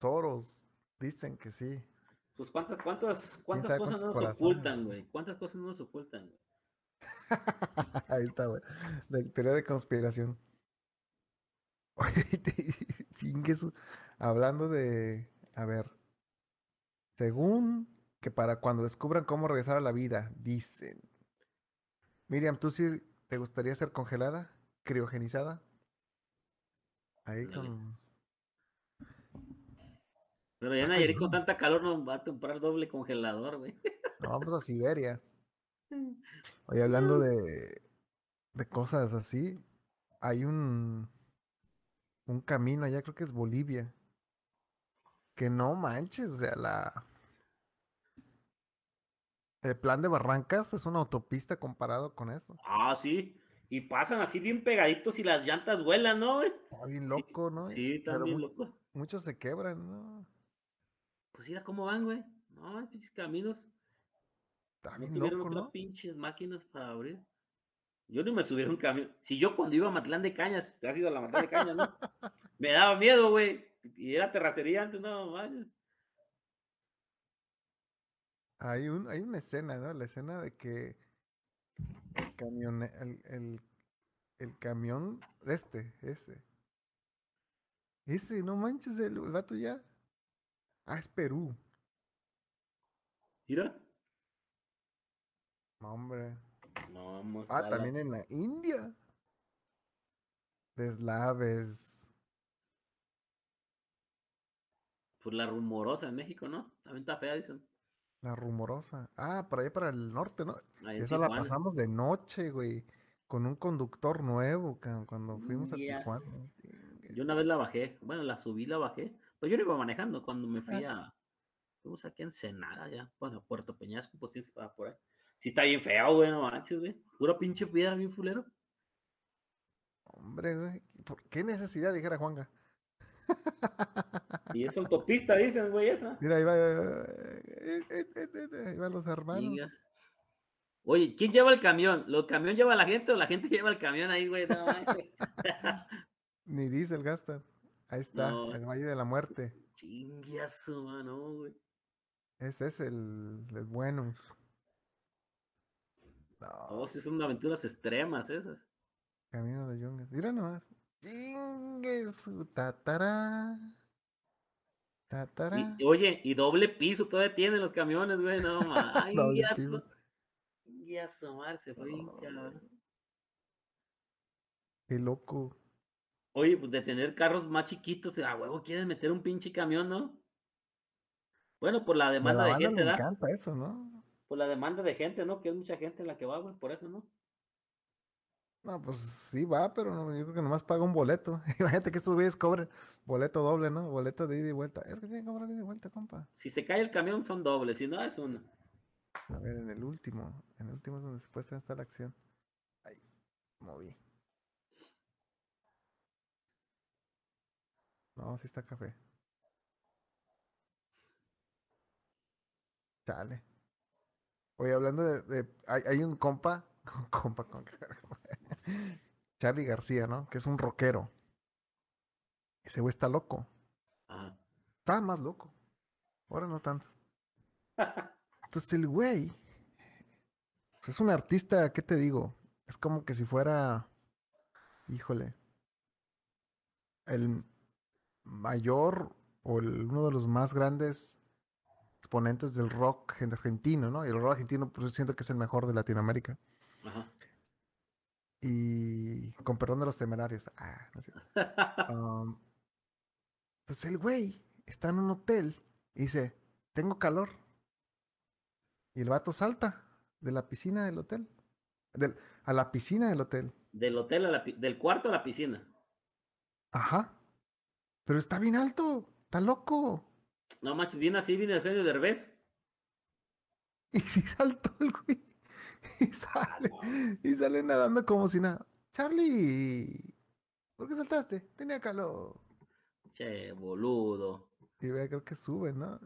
Toros dicen que sí. Pues cuántas, cuántas, cuántas cosas no nos ocultan, güey. ¿Cuántas cosas no nos ocultan, güey? [LAUGHS] Ahí está, güey. De teoría de conspiración. [LAUGHS] [LAUGHS] Hablando de. A ver. Según que para cuando descubran cómo regresar a la vida, dicen. Miriam, ¿tú sí te gustaría ser congelada? ¿Criogenizada? Ahí con. Pero ya Nayarit con tanta calor nos va a comprar doble congelador, güey. vamos a Siberia. [LAUGHS] Oye, hablando de, de cosas así, hay un, un camino allá, creo que es Bolivia, que no manches, o sea, la... El plan de Barrancas es una autopista comparado con eso. Ah, sí. Y pasan así bien pegaditos y las llantas vuelan, ¿no? Está bien loco, ¿no? Sí, está bien loco. Muchos se quebran, ¿no? Pues mira cómo van, güey. No, pinches caminos. También no tuvieron otras pinches máquinas para abrir. Yo no me subieron un camión. Si yo cuando iba a Matlán de Cañas, te has ido a la Matlán de Cañas, ¿no? [LAUGHS] me daba miedo, güey. Y era terracería antes, no, man. Hay, un, hay una escena, ¿no? La escena de que el camión, el, el, el camión, este, ese. Ese, no manches, el, el vato ya Ah, es Perú. ¿Mira? Hombre. No, vamos ah, también en la India. Deslaves. Pues la rumorosa en México, ¿no? También está fea, dicen. La rumorosa. Ah, por ahí para el norte, ¿no? Esa la pasamos de noche, güey. Con un conductor nuevo, cuando fuimos a Tijuana. Yo una vez la bajé. Bueno, la subí, la bajé. Pues yo lo iba manejando cuando me fui a. Fuimos aquí en Ensenada ya. Bueno, Puerto Peñasco, pues sí, para por ahí. Sí está bien feo, güey, no manches, güey. Pura pinche piedra, bien fulero. Hombre, güey. ¿Por qué necesidad? Dijera Juanga. Y es [LAUGHS] autopista, dicen, güey, esa. Mira, ahí va, eh, eh, eh, ahí van los hermanos. Oye, ¿quién lleva el camión? ¿Lo camión lleva a la gente o la gente [LAUGHS] lleva el camión ahí, güey? No, Ni diésel gastan. Ahí está, el Valle de la Muerte. Chinguiazo, mano, güey. Ese es el, el bueno. No. Oh, sí, son aventuras extremas esas. Camino de Yungas. Mira nomás. Chingues, tatara. Tatara. oye, y doble piso todavía tienen los camiones, güey. No, [LAUGHS] ay, ya, ya asomarse, fue Qué loco. Oye, pues de tener carros más chiquitos, a huevo quieres meter un pinche camión, ¿no? Bueno, por la demanda de gente, Me encanta eso, ¿no? Por la demanda de gente, ¿no? Que es mucha gente la que va, güey, por eso, ¿no? No, pues sí va, pero no, yo creo que nomás paga un boleto. [LAUGHS] Imagínate que estos güeyes cobren boleto doble, ¿no? Boleto de ida y vuelta. Es que tienen que cobrar ida y vuelta, compa. Si se cae el camión son dobles, si no es uno. A ver, en el último. En el último es donde se puede estar la acción. Ahí, moví. No, sí está café. Chale. Oye, hablando de. hay, un compa. [LAUGHS] compa con [LAUGHS] Charlie García, ¿no? Que es un rockero. Ese güey está loco. Está más loco. Ahora no tanto. Entonces el güey. Pues, es un artista, ¿qué te digo? Es como que si fuera. Híjole. El mayor o uno de los más grandes exponentes del rock argentino, ¿no? Y el rock argentino, pues siento que es el mejor de Latinoamérica. Ajá. Y con perdón de los temerarios. Ah, no sé. [LAUGHS] Um, entonces el güey está en un hotel y dice, tengo calor. Y el vato salta de la piscina del hotel. Del, a la piscina del hotel. Del hotel a la, del cuarto a la piscina. Ajá. Pero está bien alto, está loco. No más, viene así, viene el genio de Derbez. Y si saltó el güey. [LAUGHS] Y sale, y sale nadando como si nada. Charlie, ¿por qué saltaste? Tenía calor. Che, boludo. Y vea, creo que sube, ¿no?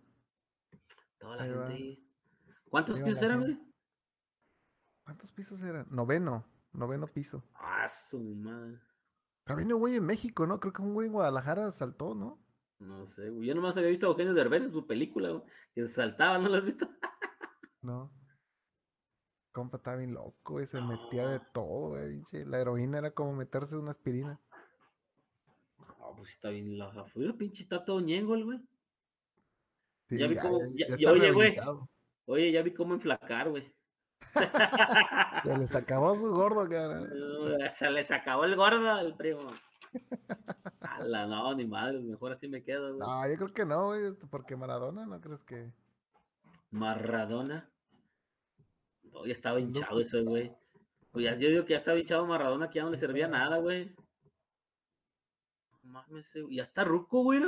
Toda la gente ahí. ¿Cuántos pisos eran, güey? ¿Cuántos pisos eran? Noveno, noveno piso. Ah, su madre. También un güey en México, ¿no? Creo que un güey en Guadalajara saltó, ¿no? No sé, güey. Yo nomás había visto a Eugenio Derbez en su película, güey. Que saltaba, ¿no lo has visto? [LAUGHS] no. Compa estaba bien loco, güey. Se metía de todo, güey. La heroína era como meterse una aspirina. No, pues está bien. Fue pinche está todo ñengo el güey. ya vi cómo. oye, güey. Oye, ya vi cómo enflacar, güey. Se les acabó su gordo, cara. [LAUGHS] Se les acabó el gordo el primo. Ala, no, ni madre, mejor así me quedo, güey. No, yo creo que no, güey, porque Maradona, ¿no crees que? Maradona. No, ya estaba hinchado ese, güey. Pues ya, yo digo que ya estaba hinchado Maradona, que ya no le servía nada, güey. Mames, ya está ruco, güey.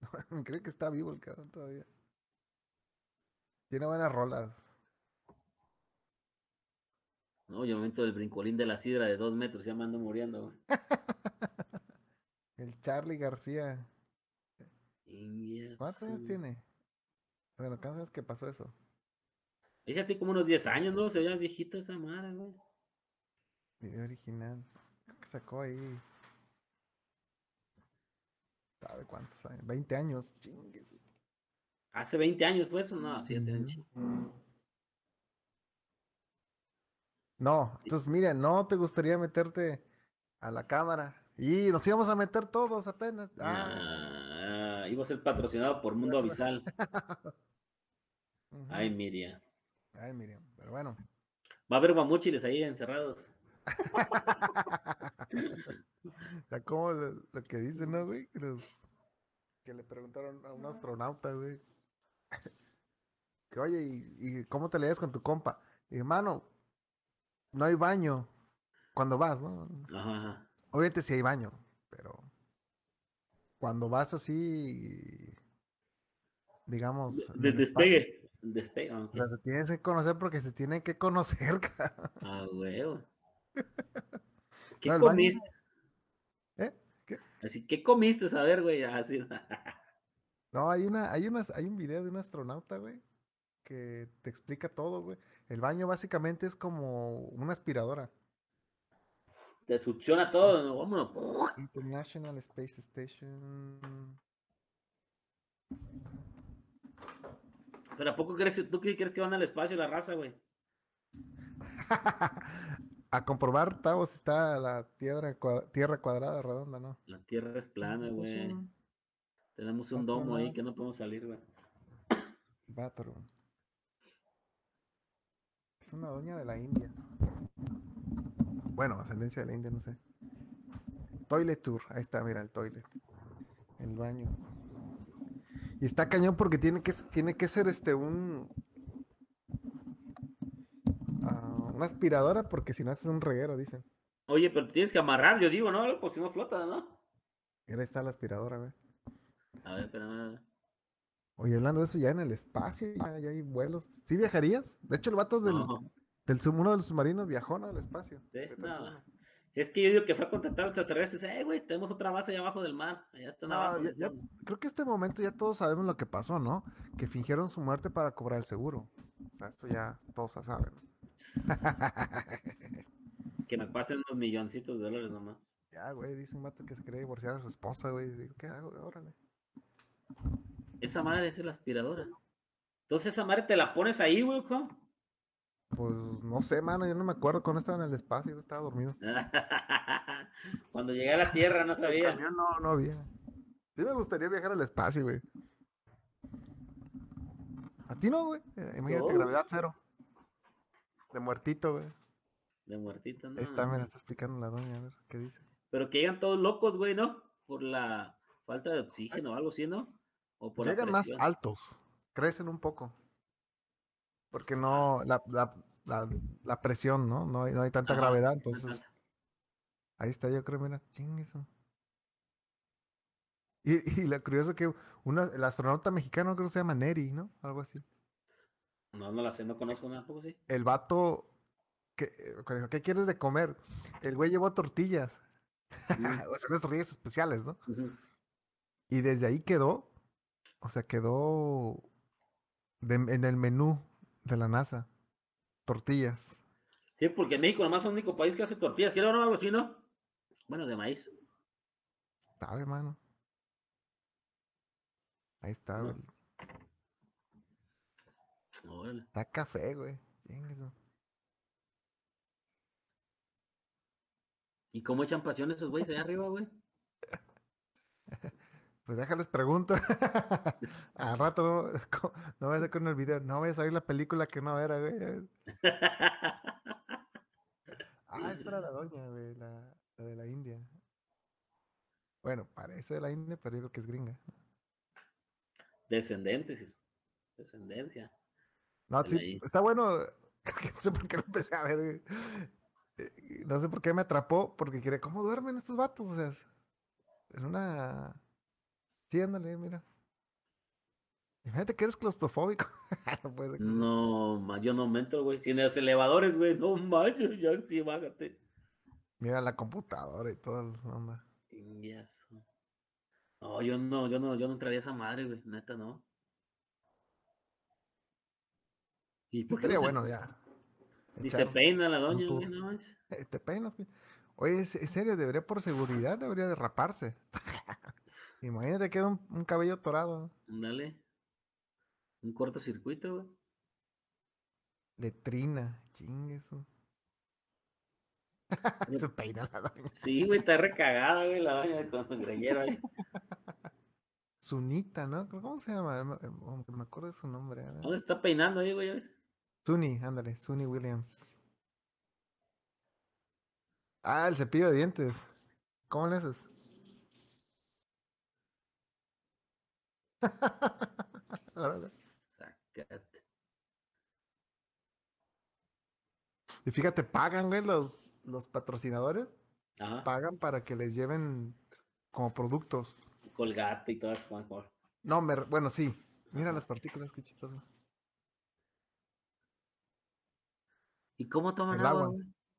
[LAUGHS] Creo que está vivo el cabrón todavía. Tiene buenas rolas. No, yo momento del brincolín de la sidra de dos metros, ya me ando muriendo, [LAUGHS] El Charlie García. ¿Cuántos años tiene? Bueno, ¿cuántos años que pasó eso? Ella tiene como unos 10 años, ¿no? Se veía viejito esa madre, güey. Video original. Creo que sacó ahí. ¿Sabe cuántos años? 20 años, chingues. Hace 20 años, pues, ¿o no? 7 años. No, entonces miren, no te gustaría meterte a la cámara. Y nos íbamos a meter todos apenas. Ah, iba a ser patrocinado por Mundo Avisal. [LAUGHS] Ay, Miriam. Ay, Miriam, pero bueno. Va a haber guamuchiles ahí encerrados. [LAUGHS] o como lo, que dicen, ¿no, güey? Que, le preguntaron a un astronauta, güey. [LAUGHS] que oye, ¿y, ¿y, cómo te lees con tu compa? Y hermano, no hay baño cuando vas, ¿no? Ajá. Obviamente sí hay baño, pero cuando vas así, digamos... De, despegue. despegue O sea, se tienen que conocer porque se tienen que conocer. [LAUGHS] Ah, huevo. [LAUGHS] ¿Qué comiste? ¿Eh? ¿Qué? Así, ¿qué comiste? A ver, güey, así. no, hay una, hay unas, hay un video de un astronauta, güey, que te explica todo, güey. El baño básicamente es como una aspiradora. te succiona todo, vámonos. International Space Station. Pero ¿a poco crees, tú crees que van al espacio la raza, güey? [LAUGHS] a comprobar, Tavo, si está la tierra, tierra cuadrada, redonda, ¿no? La tierra es plana, güey. Tenemos un domo ahí que no podemos salir, güey. Es una doña de la India. Bueno, ascendencia de la India, no sé. Toilet tour. Ahí está, mira, el toilet. El baño. Y está cañón porque tiene que, tiene que ser este un. Uh, una aspiradora porque si no haces un reguero, dicen. Oye, pero tienes que amarrar, yo digo, ¿no? Pues si no flota, ¿no? Ahí está la aspiradora, güey. A ver, espérame. Oye, hablando de eso, ya en el espacio, ya, hay vuelos. ¿Sí viajarías? De hecho, el vato del, del uno de los submarinos viajó, ¿no? Al espacio. Sí, no. Es que yo digo que fue a contactar a extraterrestres. Eh, güey, tenemos otra base allá abajo del mar. Allá no, ya, creo que este momento ya todos sabemos lo que pasó, ¿no? Que fingieron su muerte para cobrar el seguro. O sea, esto ya todos se saben. [LAUGHS] que me pasen unos milloncitos de dólares nomás. Ya, güey, dice un vato que se quiere divorciar a su esposa, güey. Digo, ¿qué hago? Órale. Esa madre es la aspiradora. Entonces esa madre te la pones ahí, güey, ¿cómo? Pues no sé, mano, yo no me acuerdo cuando estaba en el espacio, yo estaba dormido. [LAUGHS] cuando llegué a la Tierra no [LAUGHS] sabía. No, no había. Sí me gustaría viajar al espacio, güey. A ti no, güey. Eh, imagínate, gravedad cero. De muertito, güey. De muertito, no. Ahí está, mira, está explicando la doña, a ver qué dice. Pero que llegan todos locos, güey, ¿no? Por la falta de oxígeno o algo así, ¿no? O por Llegan más altos, crecen un poco. Porque no, la, la, la, la presión, ¿no? No hay, no hay tanta gravedad, entonces. Ahí está, yo creo, mira, ching eso. Y, [LAUGHS] y lo curioso que una, el astronauta mexicano creo que se llama Neri, ¿no? Algo así. No, no la sé, no conozco nada, poco sí. El vato, que, ¿qué quieres de comer? El güey llevó tortillas. [LAUGHS] o sea, unas tortillas especiales, ¿no? Y desde ahí quedó, o sea, quedó en el menú de la NASA. Tortillas. Sí, porque México nomás es el único país que hace tortillas. ¿Quiero algo así, no? Bueno, de maíz. Sabe, mano. Ahí está, güey. Está café, güey. ¿Y cómo echan pasión esos güeyes allá arriba, güey? [LAUGHS] Pues déjales pregunto. [LAUGHS] Al rato no, [LAUGHS] no voy a hacer con el video. No voy a salir la película que no era, güey. ah, esta era la doña, güey, la, de la India. Bueno, parece de la India, pero yo creo que es gringa. Descendentes, descendencia. No, sí, está bueno. [LAUGHS] no sé por qué lo empecé a ver. Eh, no sé por qué me atrapó, porque quiere, ¿cómo duermen estos vatos? O sea, es una Sí, ándale, mira. Imagínate que eres claustrofóbico. [LAUGHS] no, no yo no me entro, güey. Si en los elevadores, güey, no manches, ya sí, bájate. Mira la computadora y todo, onda. No, yo no, yo no, yo no entraría a esa madre, güey, neta, no. ¿Y por Estaría bueno ya. Y se peina la doña, güey, no eh, Te peinas, güey. Oye, en serio, debería por seguridad, debería derraparse. [LAUGHS] Imagínate que un, un cabello torado. Dale. Un cortocircuito, güey. Letrina, chingue eso. [LAUGHS] Se peina la doña. Sí, güey, está recagada, güey, la doña con su grellero ahí. [LAUGHS] Sunita, ¿no? ¿Cómo se llama? Me acuerdo de su nombre. ¿Dónde está peinando ahí, güey? Suni, ándale, Suni Williams. Ah, el cepillo de dientes. ¿Cómo le haces? [LAUGHS] Y fíjate, pagan, güey, los, los patrocinadores. Pagan para que les lleven como productos. Colgate y todas mejor. No, me, bueno, sí. Mira las partículas, qué chistoso. ¿Y cómo toman el agua?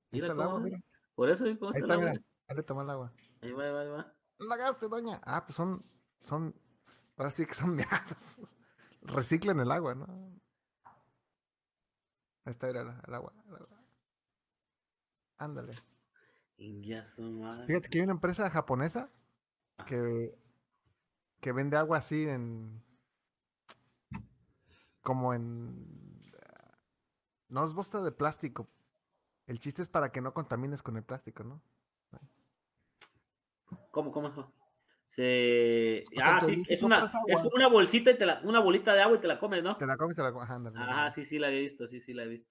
Mira el agua, mira. Por eso, ¿cómo Ahí está, mira. Ahí le toma el agua. Ahí va, ahí va, ahí va. No la gaste, doña. Ah, pues son, son Ahora sí que son [LAUGHS] meados. Reciclen el agua, ¿no? Ahí está, era el, agua, Ándale. Fíjate que hay una empresa japonesa que, que vende agua así en. Como en. No es bosta de plástico. El chiste es para que no contamines con el plástico, ¿no? ¿Cómo, cómo? Se... ah, sí, es una, es una bolsita y te la, una bolita de agua y te la comes, ¿no? Te la comes, te la comes. Ajá, sí, sí la he visto, sí, sí la he visto.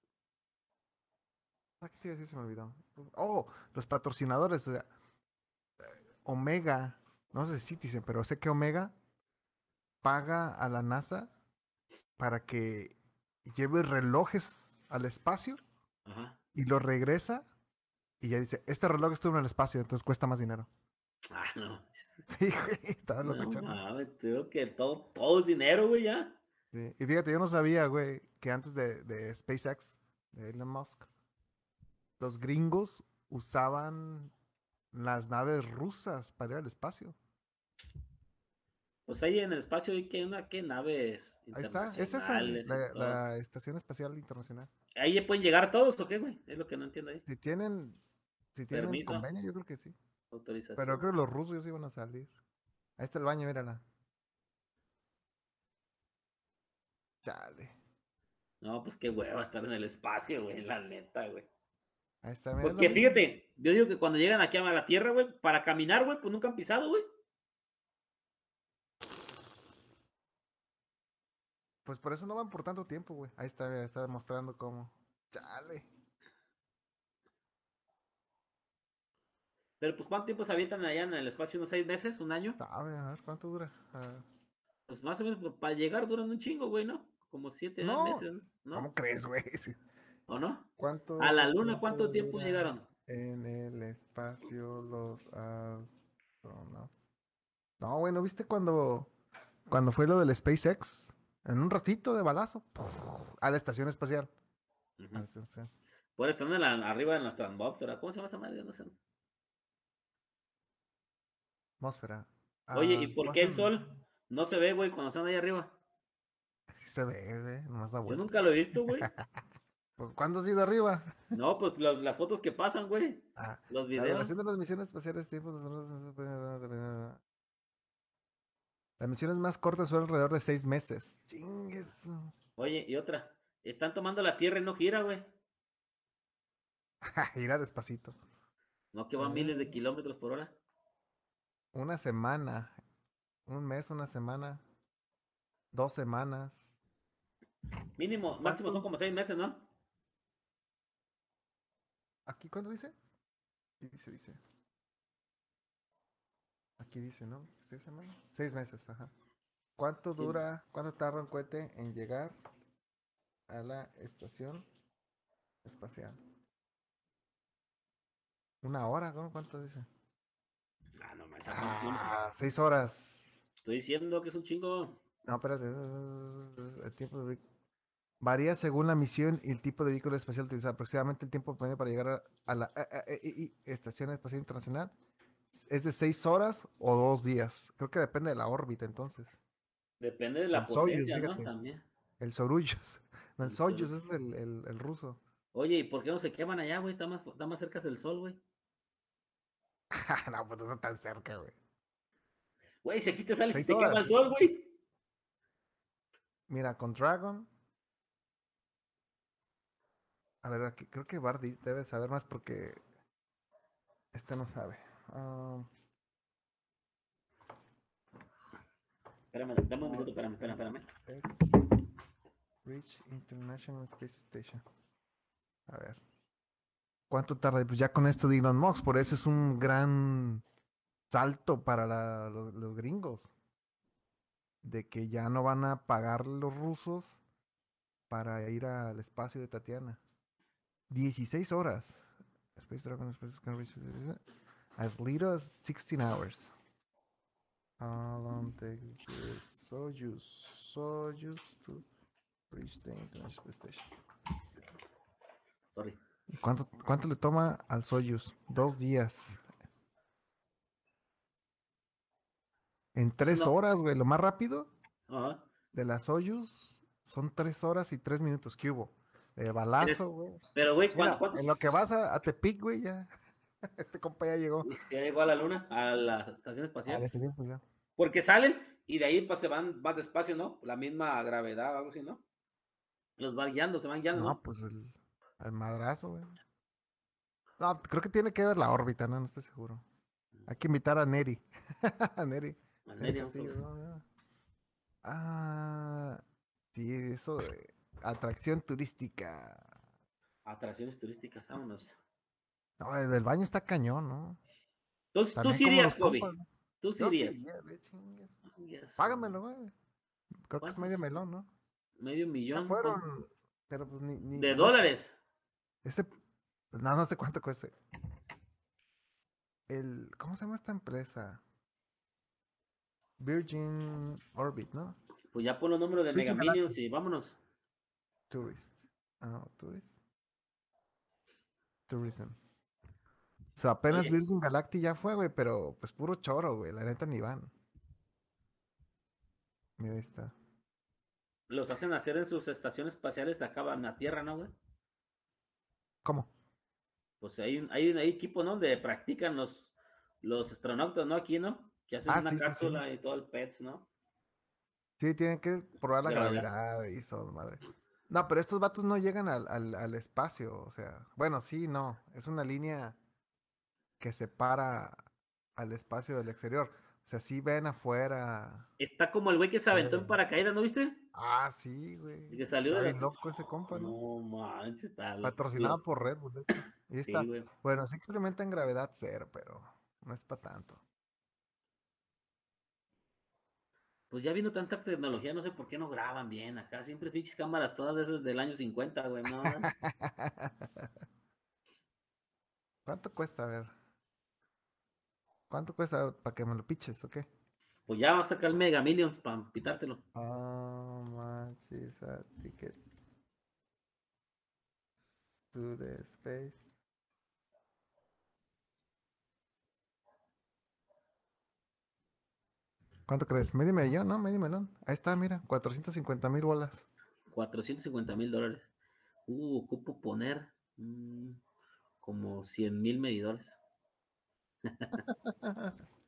Ah, ¿qué te se me olvidó. Oh, los patrocinadores, o sea, Omega, no sé si dicen, pero sé que Omega paga a la NASA para que lleve relojes al espacio y lo regresa y ya dice, este reloj estuvo en el espacio, entonces cuesta más dinero. Ah, no. [LAUGHS] Estaba no, que todo, todo es dinero, güey, ya. Y fíjate, yo no sabía, güey, que antes de, de SpaceX, de Elon Musk, los gringos usaban las naves rusas para ir al espacio. Pues ahí en el espacio hay que una que naves Ahí está, esa es la, la, Estación Espacial Internacional. ¿Ahí pueden llegar todos o qué, güey? Es lo que no entiendo ahí. Si tienen, si tienen convenio, yo creo que sí. Autorización. Pero creo que los rusos ya iban a salir. Ahí está el baño, mírala. Chale. No, pues qué hueva estar en el espacio, güey, la neta, güey. Ahí está, mira. Porque fíjate, yo digo que cuando llegan aquí a la Tierra, güey, para caminar, güey, pues nunca han pisado, güey. Pues por eso no van por tanto tiempo, güey. Ahí está, mira, está demostrando cómo. Chale. Pero pues, ¿cuánto tiempo se avientan allá en el espacio? ¿Unos seis meses? ¿Un año? A ver, a ver, ¿cuánto dura? Pues más o menos pues, para llegar duran un chingo, güey, ¿no? Como siete meses, ¿no? ¿Cómo crees, güey? ¿O no? ¿Cuánto ¿A la luna cuánto tiempo llegaron? En el espacio los astronautas. No, güey, ¿no viste cuando, cuando fue lo del SpaceX? En un ratito de balazo. a la estación espacial. Por estar en la, arriba en la. ¿Cómo se llama esa madre? No sé. Atmósfera. Oye, ¿y ah, por qué el sol no se ve, güey, cuando están ahí arriba? [LAUGHS] Se ve, güey. Nomás da Yo nunca lo he visto, güey. [LAUGHS] Pues, ¿Cuándo has ido arriba? No, pues las fotos que pasan, güey. Ah, los videos. La duración de las misiones espaciales, tiempos. Las misiones más cortas son alrededor de seis meses. Chingues. Oye, y otra. Están tomando la tierra y no gira, güey. [LAUGHS] gira despacito. No que van miles de kilómetros por hora. Una semana. Un mes, una semana. Dos semanas. Mínimo, máximo son como seis meses, ¿no? ¿Aquí cuándo dice? Dice, dice. Aquí dice, ¿no? ¿Seis semanas? Seis meses, ajá. ¿Cuánto dura, cuánto tarda un cohete en llegar a la estación espacial? Una hora, ¿no? ¿Cuánto dice? Ah, no, ah, seis horas. Estoy diciendo que es un chingo. No, espérate. El tiempo de Varía según la misión y el tipo de vehículo espacial utilizado. Aproximadamente el tiempo promedio para llegar a, la Estación Espacial Internacional es de seis horas o dos días. Creo que depende de la órbita entonces. Depende de la potencia, ¿no? También. El Soyuz. el, Soyuz es el, el, ruso. Oye, ¿y por qué no se queman allá, güey? Está más, está más cerca del sol, güey. [LAUGHS] no, pues no está tan cerca, güey. Güey, si aquí te sale y se quema el sol, güey. Mira, con Dragon a ver, aquí, creo que Bardi debe saber más porque este no sabe. Uh... Espérame, dame un minuto, espérame, espérame, espérame. Reach International Space Station. A ver. ¿Cuánto tarda? Pues ya con esto de Elon Musk, por eso es un gran salto para la, los, gringos. De que ya no van a pagar los rusos para ir al espacio de Tatiana. 16 horas. Space Dragon Space as little as 16 hours. How takes the Soyuz Soyuz to reach the International Space Station? Sorry. ¿Cuánto, ¿Cuánto le toma al Soyuz? Dos días. En tres horas, güey. Lo más rápido Ajá. de la Soyuz son tres horas y tres minutos que hubo. De balazo, güey. Pero, güey, ¿cuánto, En lo que vas a, Tepic, güey, ya. [LAUGHS] este compa ya llegó. Ya llegó a la luna, a la estación espacial. A la estación espacial. Porque salen y de ahí pues se van más despacio, ¿no? La misma gravedad o algo así, ¿no? Los van guiando, se van guiando. No, pues el, el madrazo, güey. No, creo que tiene que ver la órbita, no, no estoy seguro. Hay que invitar a Neri. [LAUGHS] a Neri. A Neri, Sí, no, Ah, sí, eso de atracción turística. Atracciones turísticas, vámonos. No, el del baño está cañón, ¿no? Tú sí irías, Kobe. compas, ¿no? Tú sí irías. Yes. Págamelo, güey. Creo que es medio melón, ¿no? Medio Ya millón. fueron, pero pues ni... ni De dólares. Este, no, no sé cuánto cueste. El, ¿cómo se llama esta empresa? Virgin Orbit, ¿no? Pues ya pon los números de Virgin Mega Minions y vámonos. Tourist. Ah, no, Tourist. Tourism. O sea, apenas Oye. Virgin Galactic ya fue, güey, pero pues puro choro, güey. La neta ni van. Mira, ahí está. Los hacen hacer en sus estaciones espaciales acá en la Tierra, ¿no, güey? ¿Cómo? Pues hay un, hay un equipo, ¿no? Donde practican los, los astronautas, ¿no? Aquí, ¿no? Que hacen Ah, una sí, sí, sí. cápsula y todo el PETS, ¿no? Sí, tienen que probar la Gravedad. gravedad y eso, madre. No, pero estos vatos no llegan al, al, al espacio, o sea, bueno, sí, no, es una línea que separa al espacio del exterior. O sea, sí ven afuera. Está como el güey que se aventó en paracaídas, ¿no viste? Ah, sí, güey. Y que salió de la... loco ese compa, ¿no? No manches, está loco. Patrocinado por Red Bull, de hecho. Y Sí, está. Bueno, sí experimentan gravedad cero, pero no es para tanto. Pues ya viendo tanta tecnología, no sé por qué no graban bien acá. Siempre pinches cámaras todas esas del año 50, güey. No, [LAUGHS] ¿Cuánto cuesta? A ver. ¿Cuánto cuesta para que me lo piches o qué? Pues ya va a sacar el Mega Millions para pitártelo. Much is a ticket to the space? ¿Cuánto crees? ¿Medio millón? ¿No? Medio melón. Ahí está, mira, 450 mil bolas. 450 mil dólares. Uh, ocupo poner mm, como 100 mil medidores. [LAUGHS]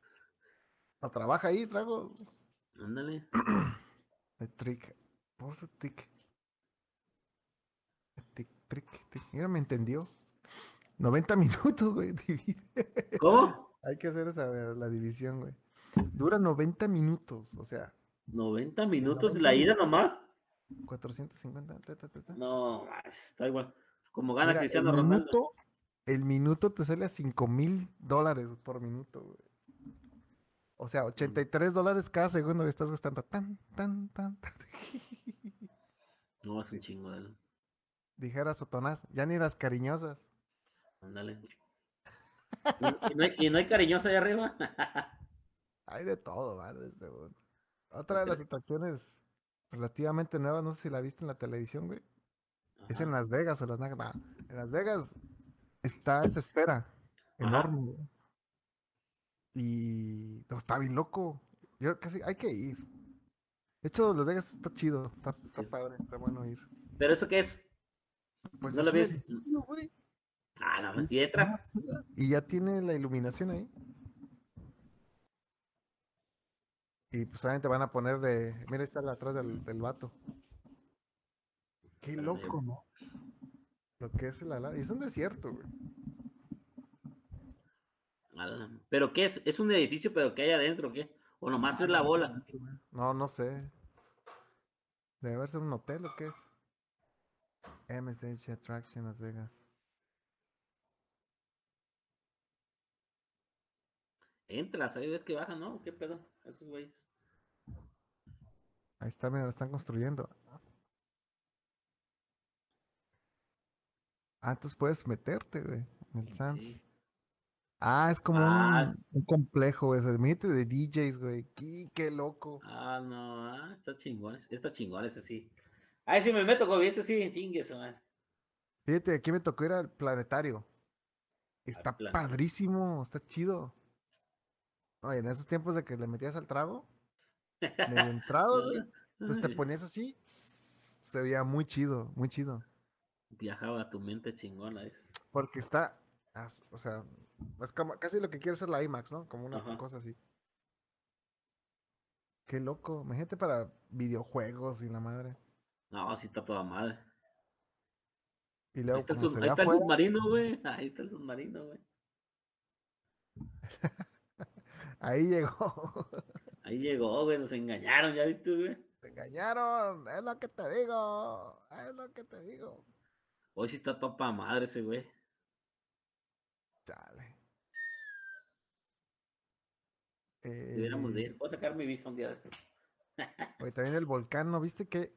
Trabaja ahí, trago. Ándale. El trick. What's the trick? Tic, trick, trick. Mira, me entendió. 90 [LAUGHS] minutos, güey. divide. ¿Cómo? Hay que hacer esa, la división, güey. Dura 90 minutos, o sea, 90 minutos 90 la ida nomás. 450. ta, ta, ta, ta. No, está igual. Como gana Mira, Cristiano el Ronaldo. minuto, el minuto te sale a 5 mil dólares por minuto, güey. O sea, 83 dólares cada segundo que estás gastando. Tan, tan, tan, tan. [LAUGHS] No, es un chingo él. Dijera Sotonás, ya ni las cariñosas. Ándale. ¿Y, no hay, y no hay cariñoso ahí arriba? [LAUGHS] Hay de todo, madre. güey. Otra de las atracciones relativamente nuevas, no sé si la viste en la televisión, güey. Es en. Las Vegas o las nah, En Las Vegas está esa esfera enorme. güey. Y no, está bien loco. Yo casi hay que ir. De hecho, Las Vegas está chido. Está, está padre, está bueno ir. ¿Pero eso qué es? Pues No es lo un vi. edificio, güey. Ah, no, es ¿y ya tiene la iluminación ahí. Y pues obviamente van a poner de. Mira, está atrás del, del vato. Qué loco, ¿no? Lo que es el ala. Y es un desierto, güey. ¿Pero qué es? ¿Es un edificio, pero qué hay adentro o qué? ¿O nomás es la bola? No, no sé. Debe haber un hotel o qué es. MSH Attraction Las Vegas. Entras, ahí ves que bajan, ¿no? ¿Qué pedo? Esos güeyes. Ahí está, mira, lo están construyendo. Ah, entonces puedes meterte, güey, en el Sands. Sí. Ah, es como Ah, un, complejo, güey. Mete de DJs, güey. Qué, qué loco. Ah, no, ah, está chingón. Está chingón ese sí. Ahí sí me meto, Gobi, ese sí, chingues, man. Fíjate, aquí me tocó ir al planetario. Está plan- padrísimo, está chido. Oye, en esos tiempos de que le metías al trago, medio [LAUGHS] entrado, güey. Entonces te Ay, ponías así, se veía muy chido, muy chido. Viajaba a tu mente chingona. es. Porque está o sea, es como casi lo que quiere ser la IMAX, ¿no? Como una cosa así. Qué loco. Imagínate para videojuegos y la madre. No, sí está toda madre. Y luego, ahí está, el, [LAUGHS] ahí está el submarino, güey. Ahí está el submarino, güey. ahí llegó. [LAUGHS] ahí llegó, güey. Nos engañaron, ¿ya viste, güey? Te engañaron. Es lo que te digo. Es lo que te digo. Hoy sí está topa madre ese, güey. Dale. Deberíamos de ir. Voy a sacar mi visa un día de esto. Oye, también el volcán, ¿no viste que?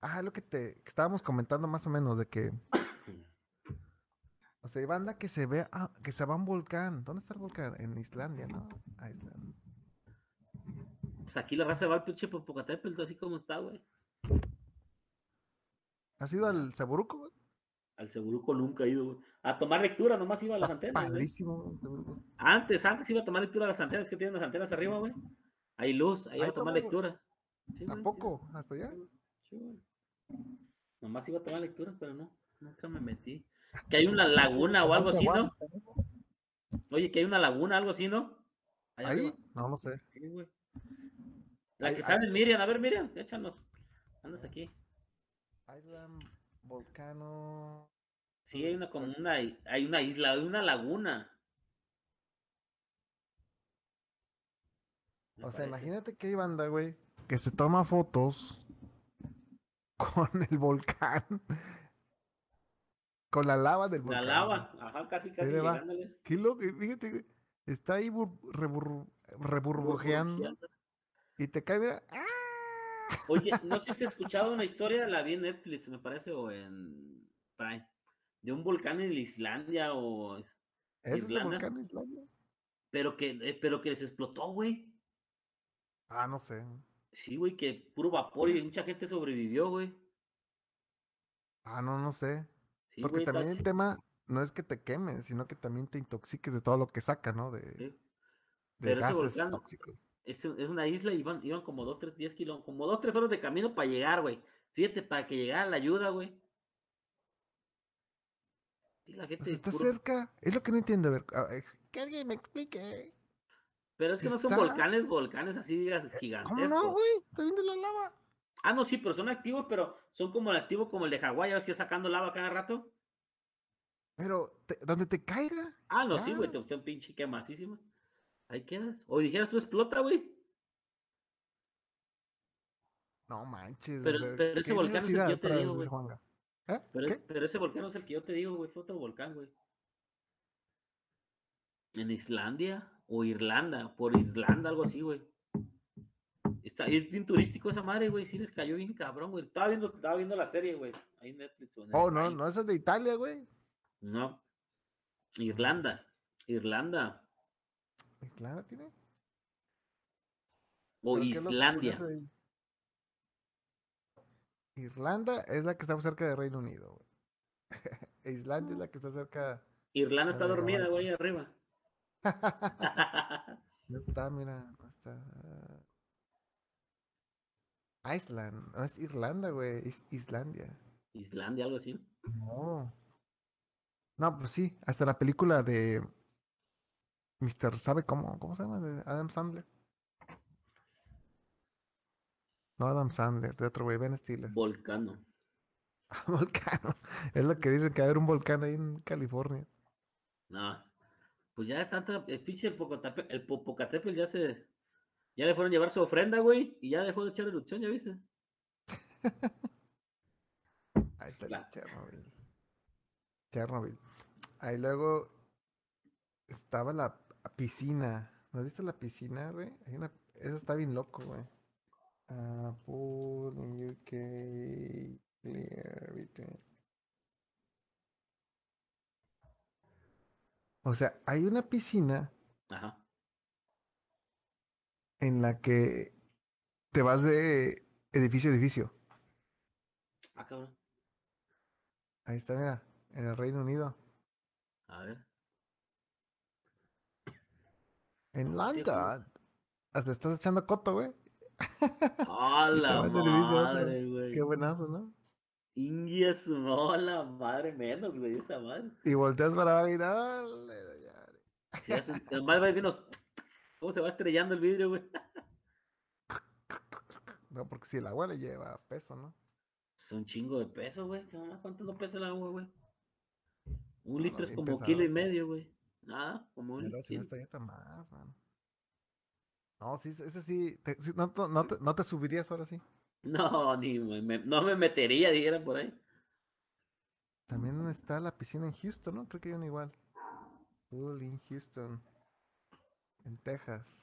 Ah, lo que te que estábamos comentando más o menos de que. O sea, hay banda que se ve, ah, que se va a un volcán. ¿Dónde está el volcán? En Islandia, ¿no? Ahí está. Pues aquí la raza va al pinche Popocatépetl, así como está, güey. ¿Has ido al Saburuco, güey? Al Seguruco nunca he ido, A tomar lectura, nomás iba a las antenas. Padrísimo. Antes, antes iba a tomar lectura a las antenas que tienen las antenas arriba, güey. Hay luz, ahí iba a tomar lectura. ¿Tampoco? ¿Hasta allá? Sí, güey. Nomás iba a tomar lectura, pero no, nunca me metí. Que hay una laguna o algo así, ¿no? Oye, que hay una laguna, algo así, ¿no? ¿Ahí? No, no sé. La que sale Miriam, a ver, Miriam, échanos. Andas aquí. Island Volcano. Sí, hay una como una, hay una isla, hay una laguna. o sea, imagínate que hay banda, güey, que se toma fotos [LAUGHS] con el volcán. Con la lava del volcán. La lava, ajá, casi, casi llegándoles. Qué loco, fíjate, güey. Está ahí reburbujeando. Y te cae, mira. ¡ah! Oye, no sé si has escuchado una historia, la vi en Netflix, me parece, o en Prime, de un volcán en Islandia o ¿Es el volcán en Islandia? Pero que, eh, pero que se explotó, güey. Ah, no sé. Sí, güey, que puro vapor y mucha gente sobrevivió, güey. Ah, no, no sé. Porque también el tema no es que te quemes, sino que también te intoxiques de todo lo que saca, ¿no? De, de gases tóxicos es, una isla y iban, iban como 2, 3, 10 kilómetros, como 2, 3 horas de camino para llegar, güey. Fíjate, para que llegara la ayuda, güey. la gente está cerca, es lo que no entiendo, a ver, que alguien me explique. Pero es que no son volcanes, volcanes así, digas, eh, gigantes. ¿Cómo no, güey? Está viendo la lava. Ah, no, sí, pero son activos, pero son como el activo como el de Hawái, ¿ya ves que sacando lava cada rato? Pero, ¿dónde te caiga? Ah, no, sí, güey, te gusta un pinche quemasísimo. Ahí quedas. O dijeras tú explota, güey. No manches. Pero, pero ese volcán es el que yo te digo, güey. ¿Eh? Pero, pero, ese volcán es el que yo te digo, güey. Fue otro volcán, güey. En Islandia o Irlanda. Por Irlanda, algo así, güey. Está, es bien turístico esa madre, güey. Sí les cayó bien cabrón, güey. Estaba viendo, estaba viendo la serie, güey. Ahí en Netflix. oh, no, no, esa es de Italia, güey. No. Irlanda. Irlanda. ¿Irlanda tiene? O Islandia. Irlanda es la que está cerca de Reino Unido, güey. [LAUGHS] Islandia es la que está cerca. Irlanda está dormida, güey, arriba. [LAUGHS] no está, mira, no está. Island, no es Irlanda, güey, es Islandia. Islandia, algo así. No. No, pues sí, hasta la película de Mister, ¿sabe cómo? ¿Cómo se llama? De Adam Sandler. No Adam Sandler, de otro güey, Ben Stiller. Volcano. [LAUGHS] volcano. Es lo que dicen que hay un volcán ahí en California. No. Pues ya tanto, el pinche el Popocatépetl, el Popocatépetl ya se, ya le fueron a llevar su ofrenda, güey, y ya dejó de echar erupción, ¿ya viste? [LAUGHS] ahí está Chernobyl. Chernobyl. Ahí luego estaba la piscina. ¿No has visto la piscina, güey? Hay una... Eso está bien loco, güey. Uh, pool in UK, clear between. O sea, hay una piscina Ajá. en la que te vas de edificio a edificio. Ah, cabrón. Ahí está, mira, en el Reino Unido. A ver. En London. Hasta estás echando coto, güey. ¡Hola, [LAUGHS] madre, güey! Qué buenazo, ¿no? India su mola, madre menos, güey, esa madre. Y volteas para abajo y dale, además va [LAUGHS] cómo se va estrellando el vidrio, güey. [LAUGHS] No, porque si el agua le lleva peso, ¿no? Es un chingo de peso, güey. ¿Cuánto no pesa el agua, güey? Un litro es como kilo y medio, güey. Nada, como un litro. si no estaría tan más. No, sí, ese sí. no, no, te, ¿No te subirías ahora sí? No, ni me, no me metería, dijera por ahí. También está la piscina en Houston, ¿no? Creo que hay una igual. Pool in Houston. En Texas.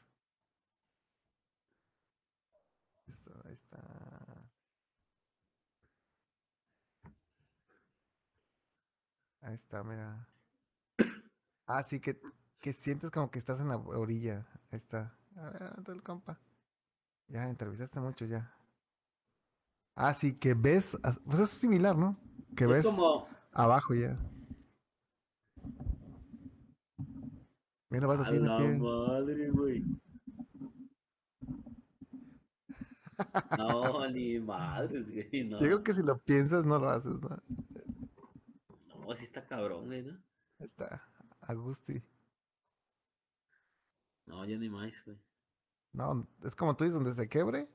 ahí está. Ahí está, mira. Ah, sí, que, que sientes como que estás en la orilla. Ahí está. A ver, ¿dónde el compa? Ya, entrevistaste mucho ya. Ah, sí, que ves. Pues es similar, ¿no? Que ves abajo ya. Mira, vas a la madre, güey. No, [LAUGHS] ni madre, güey, no. Yo creo que si lo piensas no lo haces, ¿no? No, sí está cabrón, güey, ¿no? Está, Agusti. No, ya ni más, güey. No, es como tú dices, donde se quebre.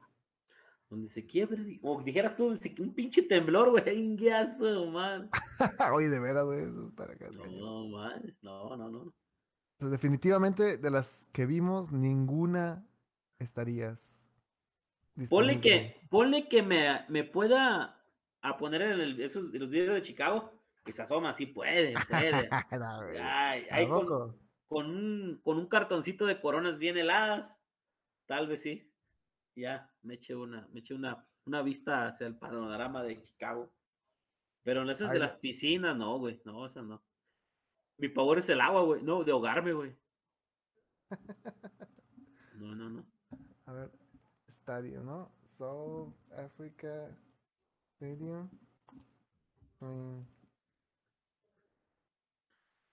Donde se quiebre, o dijeras tú, un pinche temblor, güey, [LAUGHS] ingazo, man. [LAUGHS] Oye, de veras, güey, eso está acá. No, man, no, no, no. Pues definitivamente, de las que vimos, ninguna estarías Ponle que, ponle que me, me pueda a poner en el, esos, los videos de Chicago, que se asoma, sí puede, [LAUGHS] puede. Ay, con, con, un, con un cartoncito de coronas bien heladas, tal vez sí. Ya, me eché una, me eché una, una vista hacia el panorama de Chicago. Pero en esas de las piscinas, no, güey, no, esas no. Mi favor es el agua, güey, no, de ahogarme, güey. [LAUGHS] No, no, no. A ver, estadio, ¿no? South Africa Stadium.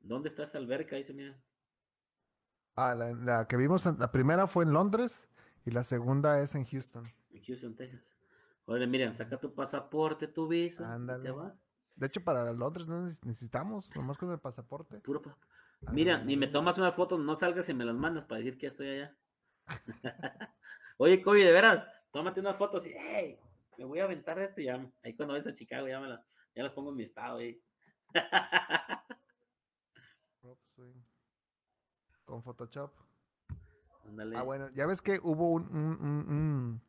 ¿Dónde está esta alberca? Ahí se mira. Ah, la, que vimos, la primera fue en Londres y la segunda es en Houston. En Houston, Texas. Oye, miren, saca tu pasaporte, tu visa. Ándale. De hecho, para Londres no necesitamos, nomás con el pasaporte. Puro Mira, ni me tomas unas fotos, no salgas y me las mandas para decir que estoy allá. [LAUGHS] Oye, Kobe, de veras, tómate unas fotos y, hey, me voy a aventar esto y ya, ahí cuando ves a Chicago ya, me la, ya las pongo en mi estado [LAUGHS] Con Photoshop. Ah, bueno, ya ves que hubo un, un,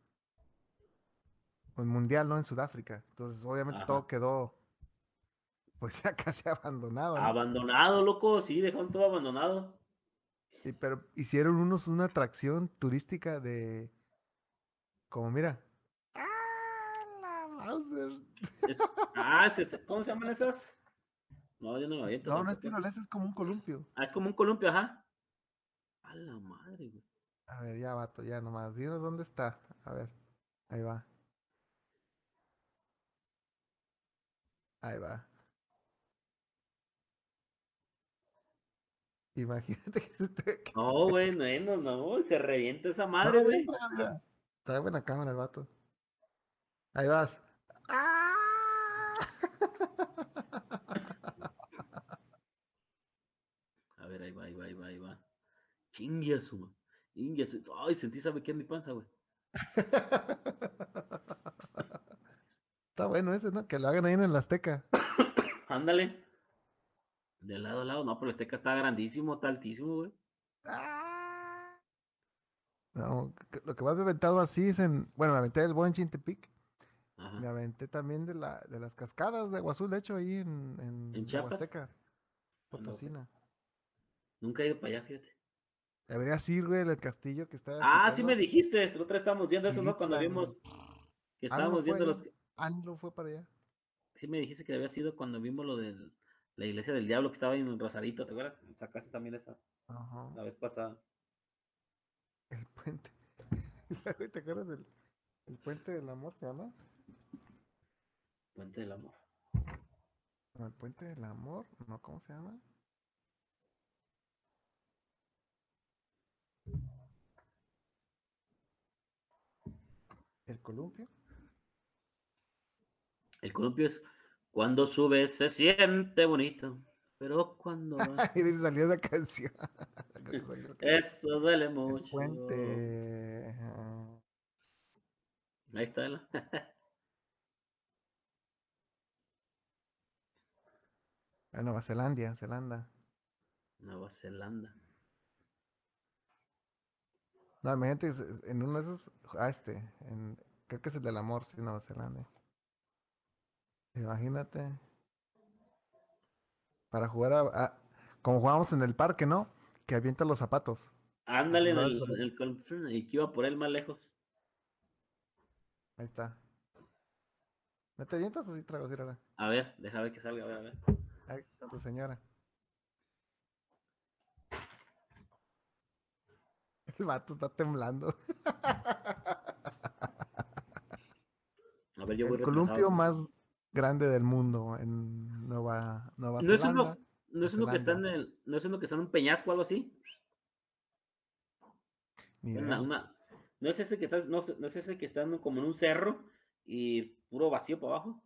un, mundial, ¿no? En Sudáfrica. Entonces, obviamente todo quedó, pues [LAUGHS] ya casi abandonado. Abandonado, loco, sí, dejaron todo abandonado. Sí, pero hicieron unos una atracción turística de. Como mira. ¡Ah! La Mauser. ah, ¿cómo se llaman esas? No, yo no lo No, no es tirolesa, es como un columpio. Ah, es como un columpio, ajá. A la madre, güey. A ver, ya, vato, ya nomás. Dinos dónde está. A ver. Ahí va. Ahí va. [LAUGHS] Imagínate que te... No, güey, no, no, se revienta esa madre, güey. Está buena cámara el vato. Ahí vas. ¡Ah! [LAUGHS] A ver, ahí va, ahí va, ahí va, ahí va. Chingue su, Ay, sentí, ¿sabe qué en mi panza, güey? Está bueno ese, ¿no? Que lo hagan ahí en la Azteca. [COUGHS] Ándale. De lado a lado, no, pero este está grandísimo, está altísimo, güey. Ah. No, lo que más me he aventado así es en. Bueno, me aventé del buen Chintepic. Me aventé también de, la, de las cascadas de Agua Azul, de hecho, ahí en, en, ¿En Chiapas? Potosina. Nunca he ido para allá, fíjate. Deberías ir, güey, el castillo que está. Ah, sí me dijiste. El otro estábamos viendo eso, ¿no? Cuando vimos. Que estábamos viendo los. Anglo fue para allá. Sí me dijiste que había sido cuando vimos lo del la iglesia del diablo que estaba en Rosarito, ¿te acuerdas? Sacaste también esa. Ajá. La vez pasada. El puente. [LAUGHS] ¿Te acuerdas del el puente del amor se llama? Puente del amor. No, el puente del amor, no, ¿cómo se llama? ¿El columpio? El columpio es cuando sube se siente bonito, pero cuando [LAUGHS] y [LAUGHS] salió esa canción. Eso duele mucho. puente. Ahí está. ¿no? Nueva Zelanda, Zelanda. Nueva Zelanda. No, imagínate, en uno de esos, ah, este, en, creo que es el del amor, sí, Nueva Zelanda. Imagínate. Para jugar a, como jugábamos en el parque, ¿no? Que avienta los zapatos. Ándale, en el, el, y que iba por él más lejos. Ahí está. ¿Me te avientas o sí trago ahora? A ver, deja ver que salga, a ver, a ver. Ahí, tu señora. [LAUGHS] El vato está temblando. [LAUGHS] A ver, yo voy el columpio más grande del mundo en Nueva, Nueva ¿No Zelanda. Es uno, ¿No es uno que está en el, no es uno que está en un peñasco o algo así? Una, no es ese que está, no, no es ese que está como en un cerro y puro vacío para abajo.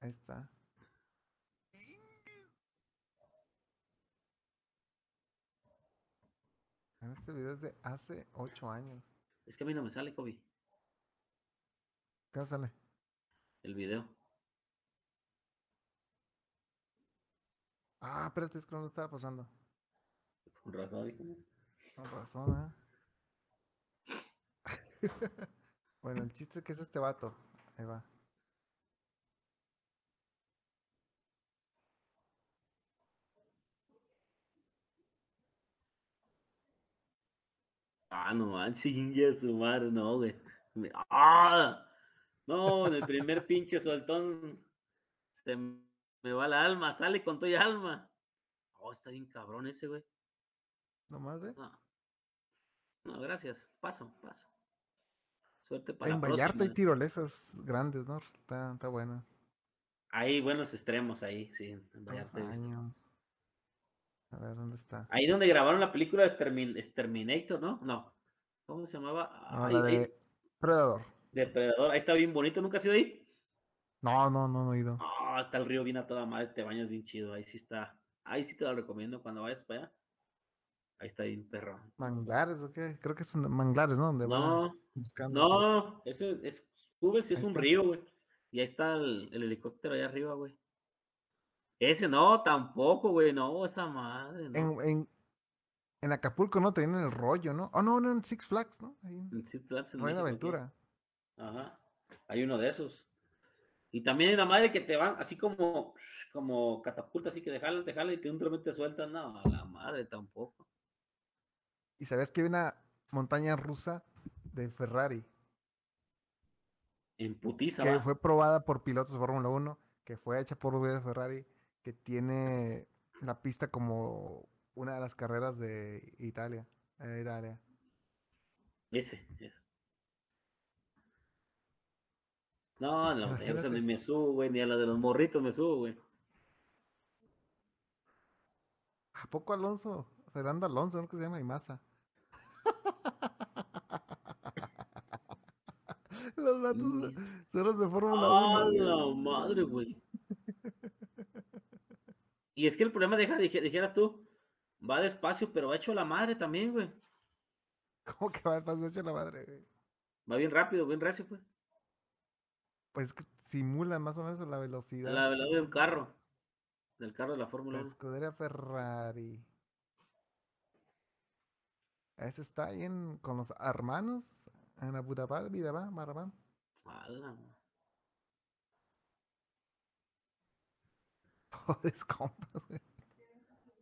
Ahí está. Este video es de hace ocho años. Es que a mí no me sale, Kobe. ¿Qué sale? El video. Ah, espérate, es que no lo estaba pasando. Con razón. Con razón, ¿eh? [LAUGHS] bueno, el chiste es que es este vato. Ahí va. Ah, no manches, su madre, no, güey. ¡Ah! No, en el primer pinche soltón se me va la alma, sale con toda alma. Oh, está bien cabrón ese, güey. ¿Nomás ve? No. no, gracias. Paso, paso. Suerte para En Vallarta hay tirolesas grandes, ¿no? Está, está bueno. Hay buenos extremos ahí, sí. En Vallarta. A ver, ¿dónde está? Ahí donde grabaron la película de Exterminator, ¿no? No. ¿Cómo se llamaba? No, la de Predador. Depredador. Ahí está bien bonito. ¿Nunca has ido ahí? No, no, no, no he ido. Ah, está el río bien a toda madre. Te bañas bien chido. Ahí sí está. Ahí sí te lo recomiendo cuando vayas para allá. Ahí está bien perro. ¿Manglares o qué? Creo que son manglares, ¿no? Donde no, buscando. No, eso es, subes y es un río, güey. Y ahí está el, el helicóptero allá arriba, güey. Ese no, tampoco, güey, no, esa madre. No. En, en, en, Acapulco no tenían el rollo, ¿no? Oh, no, no, en Six Flags, ¿no? Ahí en Six Flags. En Aventura. Ajá, hay uno de esos. Y también hay una madre que te van así como, como catapulta, así que te jalan y que un te sueltan. No, la madre tampoco. ¿Y sabes que hay una montaña rusa de Ferrari? En putiza. Que fue probada por pilotos de Fórmula 1, que fue hecha por de Ferrari que tiene la pista como una de las carreras de Italia. Eh, Italia. Ese, ese. No, no, ni me subo, güey, ni a la de los morritos me subo, güey. ¿A poco Alonso? Fernando Alonso, ¿no? Que se llama Imasa. [LAUGHS] los vatos mm. son los de Fórmula 1. ¡Ah, la madre, güey! Y es que el problema, deja, dijera tú, va despacio, pero va hecho la madre también, güey. ¿Cómo que va despacio la madre, güey? Va bien rápido, bien recio, pues. Pues que simula más o menos la velocidad. La velocidad de un carro. Del carro de la Fórmula 1. La escudería Ferrari. Ese está ahí en, con los hermanos en Abu Dhabi, Vidabá, Marabán. [LAUGHS] Compas, güey.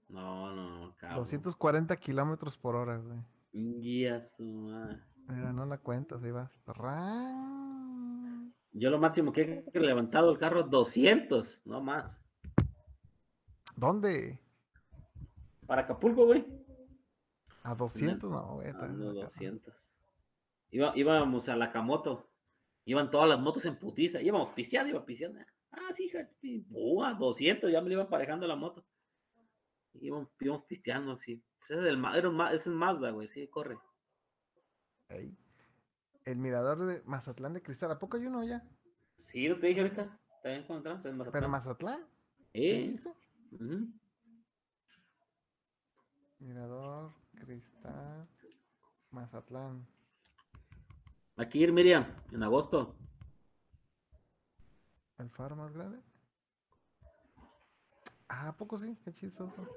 No, no, cabrón. 240 kilómetros por hora, güey. Guía su madre. Mira, no la cuentas, ahí vas. Yo lo máximo que he levantado el carro 200, no más. ¿Dónde? Para Acapulco, güey. A 200, no, güey. A 200. Iba, íbamos a la Camoto. Iban todas las motos en putiza. Íbamos pisteando, iba pisteando. Ah, sí, hija, 200, ya me lo iban parejando la moto. Íbamos, íbamos pisteando, sí. Pues ese es el, era ese es Mazda, güey, sí, corre. Ahí. El mirador de Mazatlán de Cristal. ¿A poco hay uno ya? Sí, lo te dije ahorita. También cuando en Mazatlán. ¿Pero Mazatlán? ¿Eh? Mirador, Cristal, Mazatlán. Aquí ir, Miriam, en agosto. ¿El faro más grande? Ah, ¿a poco sí? Qué chistoso.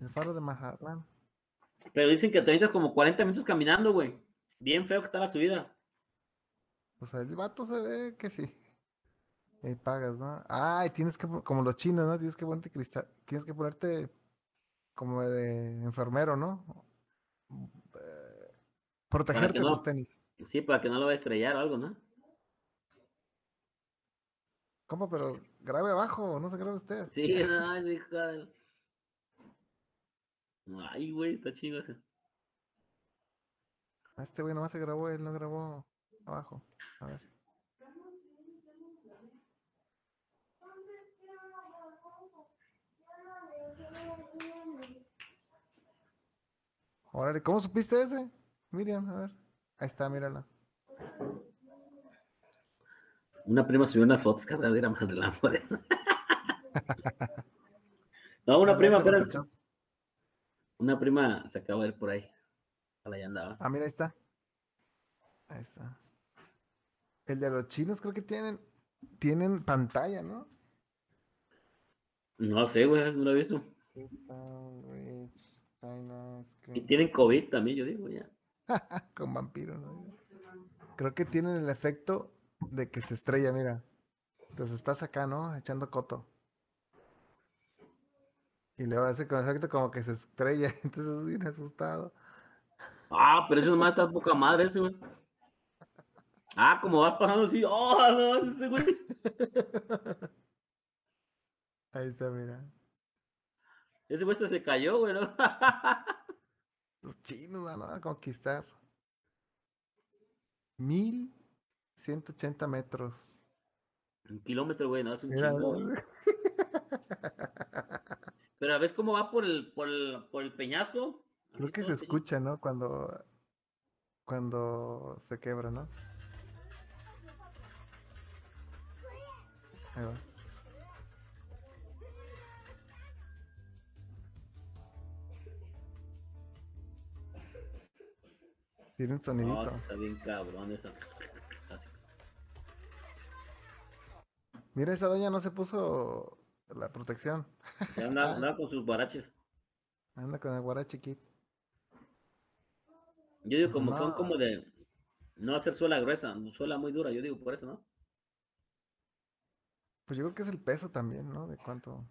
El faro de Mazatlán. Pero dicen que te necesitas como 40 minutos caminando, güey. Bien feo que está la subida. Pues el vato se ve que sí. Y pagas, ¿no? Ah, y tienes que, como los chinos, ¿no? Tienes que ponerte cristal, tienes que ponerte como de enfermero, ¿no? Eh, protegerte los tenis. Sí, para que no lo vaya a estrellar o algo, ¿no? ¿Cómo? Pero grave abajo, no se grave usted. Sí, [LAUGHS] no, hija Ay, güey, está chido ese. Este güey nomás se grabó, él no grabó abajo. A ver. Órale, ¿cómo supiste ese? Miriam, a ver. Ahí está, mírala. Una prima subió unas fotos, cada era más de la morena. [LAUGHS] no, una prima, pero una prima se acaba de ir por ahí. Allá andaba. Ah, mira, ahí está. Ahí está. El de los chinos creo que tienen, tienen pantalla, ¿no? No sé, güey, no lo he visto. Y tienen COVID también, yo digo, ya. [LAUGHS] Con vampiro, ¿no? Creo que tienen el efecto de que se estrella, mira. Entonces estás acá, ¿no? Echando coto. Y le va a hacer con efecto como que se estrella. [LAUGHS] Entonces es bien asustado. Ah, pero eso nomás está poca madre ese, güey. Ah, como vas pasando así. ¡Oh, no! Ese güey. [LAUGHS] Ahí está, mira. Ese güey se cayó, güey, ¿no? [LAUGHS] Los chinos van a conquistar. Mil ciento ochenta metros. Un kilómetro, güey, no es un chingo. [LAUGHS] Pero a ver cómo va por el, por el, por el peñasco. Creo que se escucha, ¿no? Cuando, cuando se quebra, ¿no? Ahí va. Tiene un sonidito. No, está bien cabrón esa. Mira, esa doña no se puso la protección. Anda, [LAUGHS] anda con sus guaraches. Anda con el guarache kit. Yo digo, como son como de no hacer suela gruesa, suela muy dura, yo digo por eso, ¿no? Pues yo creo que es el peso también, ¿no? De cuánto.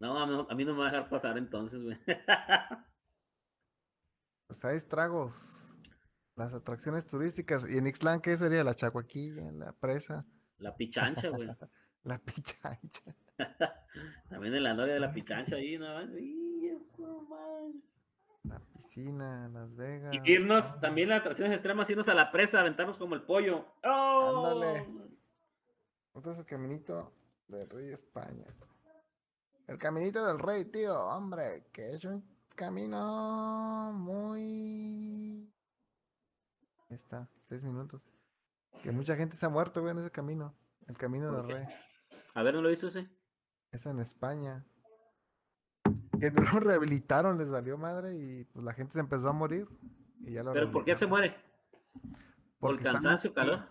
No, a mí, no me va a dejar pasar entonces, güey. [LAUGHS] Pues hay estragos. Las atracciones turísticas. ¿Y en Ixtlán qué sería? La chacuaquilla, la presa. La pichancha, güey. [LAUGHS] la [LAUGHS] pichancha. También en la novia de la pichancha ahí, ¿no? La piscina, Las Vegas. Y irnos, también las atracciones extremas, irnos a la presa, aventarnos como el pollo. ¡Oh! Ándale. Este es el caminito del rey España. El caminito del rey, tío, hombre, que es un camino muy... Ahí está, seis minutos. Que mucha gente se ha muerto, güey, en ese camino. El camino del rey. A ver, ¿no lo hizo ese? Es en España. Que no lo [LAUGHS] rehabilitaron, les valió madre y pues la gente se empezó a morir. Y ya lo ¿Pero por qué se muere? ¿Por cansancio, calor?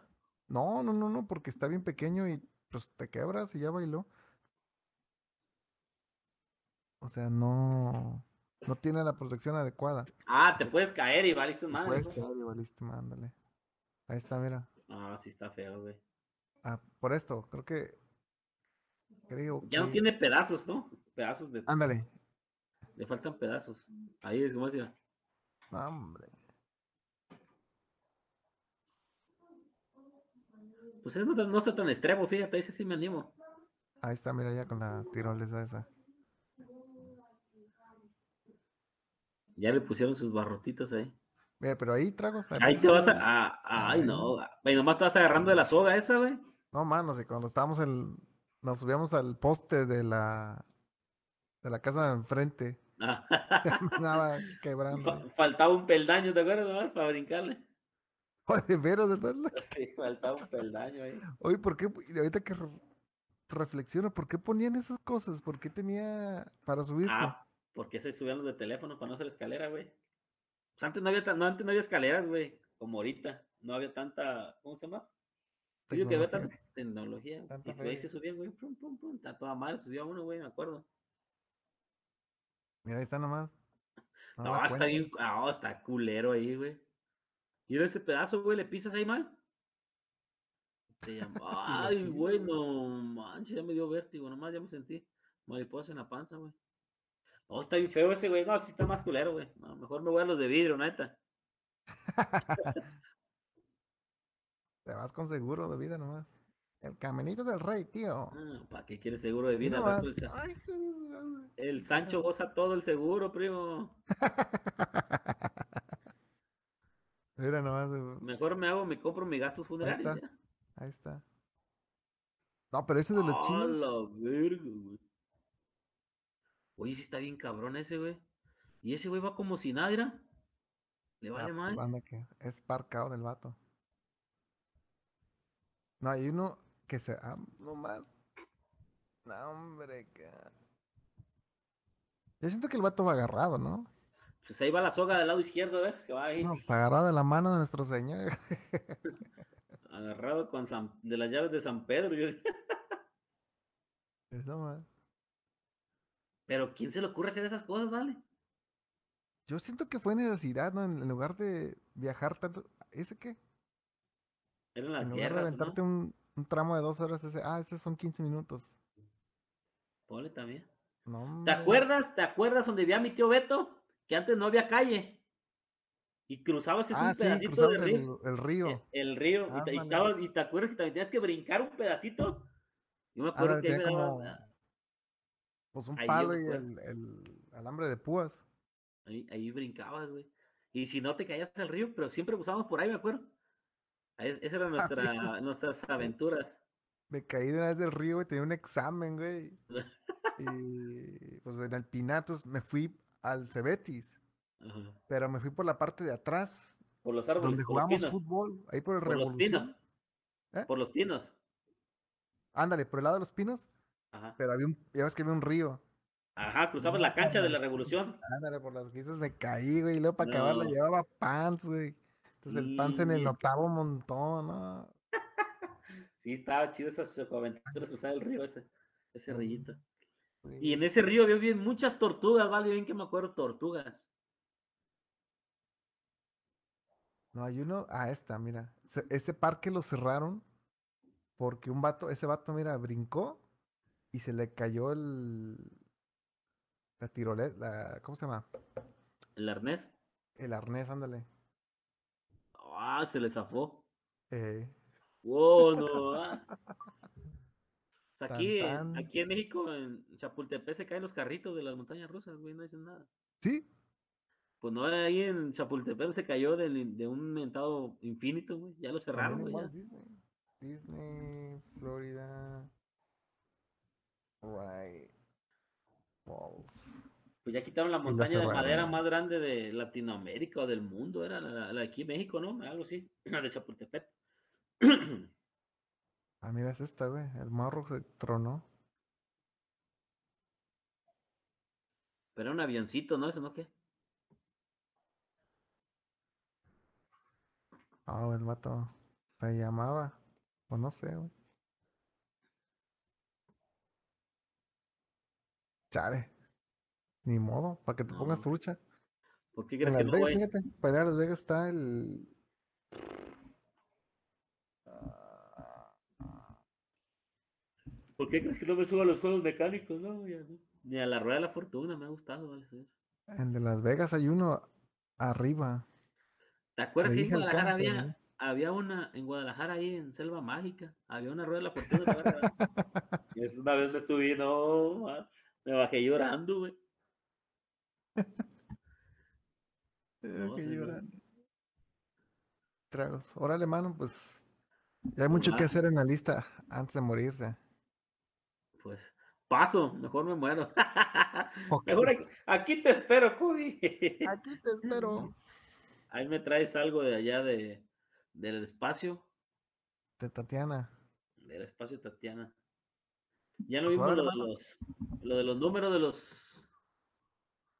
No, no, no, no, porque está bien pequeño y pues te quebras y ya bailó. O sea, no, no tiene la protección adecuada. Ah, te puedes caer y valiste madre. Puedes caer y valiste mándale. Ahí está, mira. Ah, sí está feo, güey. Ah, por esto, creo que. Creo ya no tiene pedazos, ¿no? Pedazos de. Ándale. Le faltan pedazos. Ahí es como decía. hombre. Pues no, no está tan extremo, fíjate, ese sí me animo. Ahí está, mira ya con la tirolesa esa. Ya le pusieron sus barrotitos ahí. Mira, pero ahí tragos. Ahí te vas a. Ah, ay, no. Ay, nomás estás agarrando de la soga esa, güey. No, mano, si cuando estábamos en. Nos subíamos al poste de la. De la casa de enfrente. Ah. [LAUGHS] quebrando. Faltaba un peldaño, ¿te acuerdas? Nomás para brincarle. Oye, de veras, ¿verdad? [LAUGHS] Sí, faltaba un peldaño ahí. Oye, ¿por qué? Ahorita que reflexiono, ¿por qué ponían esas cosas? ¿Por qué tenía para subirte? Ah, porque se subían los de teléfono para no hacer escalera, güey. Pues antes no había, no, antes no había escaleras, güey, como ahorita. No había tanta, ¿cómo se llama? Digo que había tanta tecnología. Tanta y ahí se subía, güey, pum, pum, pum. Está toda mal, subía uno, güey, me acuerdo. Mira, ahí está nomás. [LAUGHS] No, está bien, ah, está culero ahí, güey. Y ese pedazo, güey, le pisas ahí mal. Se llama, [LAUGHS] ay, güey, no manches, ya me dio vértigo, nomás ya me sentí mariposa en la panza, güey. No, está bien feo ese, güey. No, sí está más culero, güey. No, mejor me voy a los de vidrio, neta. [LAUGHS] Te vas con seguro de vida nomás. El caminito del rey, tío. Ah, ¿Para qué quieres seguro de vida? el Sancho goza todo el seguro, primo. [LAUGHS] Mira nomás. Mejor me hago, me compro mi gastos funerarios. Ahí está. Ahí está. No, pero ese de los chinos. la verga, güey. Oye, sí está bien cabrón ese, güey. Y ese güey va como si nada, Le vale ah, pues, mal. que es parcado del vato. No, hay uno que se. Ah, no más. No, hombre, que. Yo siento que el vato va agarrado, ¿no? Pues ahí va la soga del lado izquierdo, ¿ves? Que va ahí. No, pues agarrado de la mano de nuestro señor. [LAUGHS] agarrado con de las llaves de San Pedro. Yo... Eso más. Pero ¿quién se le ocurre hacer esas cosas, vale? Yo siento que fue necesidad, ¿no? En lugar de viajar tanto. ¿Ese qué? Eran las en lugar de aventarte un, tramo de dos horas, ese, ah, ese son 15 minutos. Pole también. ¿Te acuerdas? ¿Te acuerdas donde vivía mi tío Beto? Que antes no había calle. Y cruzabas ese ah, pedacito del río. El, río. El, río. y, te, y, te, acuerdas que también tenías que brincar un pedacito. Yo me acuerdo que ahí me daba, pues un palo y el, el, alambre de púas. Ahí, ahí brincabas, güey. Y si no te caías al río, pero siempre usábamos por ahí, me acuerdo. Esas eran nuestra, nuestras [LAUGHS] aventuras. Me caí de una vez del río, y tenía un examen, güey. [LAUGHS] y pues en el Pinatos me fui al Cebetis. Pero me fui por la parte de atrás. Por los árboles. Donde jugamos fútbol, ahí por el por Los pinos. ¿Eh? Por los pinos. Ándale, por el lado de los pinos. Pero había un, ya ves que había un río. Ajá, cruzamos la cancha de la revolución. Ándale, por las pistas me caí, güey. Y luego para acabar la llevaba pants, güey. Entonces el pants en el notavo un montón, ¿no? [LAUGHS] sí, estaba chido esas aventuras cruzar el río, ese, ese rillito. Y en ese río había bien muchas tortugas, ¿vale? Bien que me acuerdo, tortugas. No, hay uno, ah, esta, mira. Ese parque lo cerraron porque un vato, ese vato, mira, brincó y se le cayó el. La tiroleta, la, ¿cómo se llama? ¿El arnés? El arnés, ándale. Ah, se le zafó. Eh. Wow, no. Ah. [LAUGHS] aquí, aquí en México, en Chapultepec, se caen los carritos de las montañas rusas, güey, no dicen nada. ¿Sí? Pues no, ahí en Chapultepec se cayó de, de un mentado infinito, güey. Ya lo cerraron, güey. Disney. Disney, Florida. Right. Pues ya quitaron la montaña de madera más grande de Latinoamérica o del mundo, era la, de aquí en México, ¿no? Algo así, [CLEARS THROAT] la de Chapultepec. [CLEARS THROAT] ah, mira, es esta, güey. El morro se tronó. Pero era un avioncito, ¿no? ¿Eso no qué? Ah, el vato se llamaba. O no sé, güey. Chale. Ni modo, para que te pongas trucha. ¿Por qué crees que no Vegas, fíjate, para ir a Las Vegas está el. ¿Por qué crees que no me subo a los juegos mecánicos? No, Ni a la rueda de la fortuna me ha gustado, vale. En de Las Vegas hay uno arriba. ¿Te acuerdas que en Guadalajara había, había una, en Guadalajara ahí en Selva Mágica, había una rueda de la fortuna? [LAUGHS] y es una vez me subí, no, me bajé llorando, güey. Me bajé llorando. Tragos. Órale, mano, pues ya hay mucho que hacer en la lista antes de morirse. Pues paso, mejor me muero. [LAUGHS] Mejor aquí, te espero, Cody. aquí te espero. [LAUGHS] Ahí me traes algo de allá de, del espacio. De Tatiana. Del espacio Tatiana. Ya no pues vimos lo los, lo de los números de los.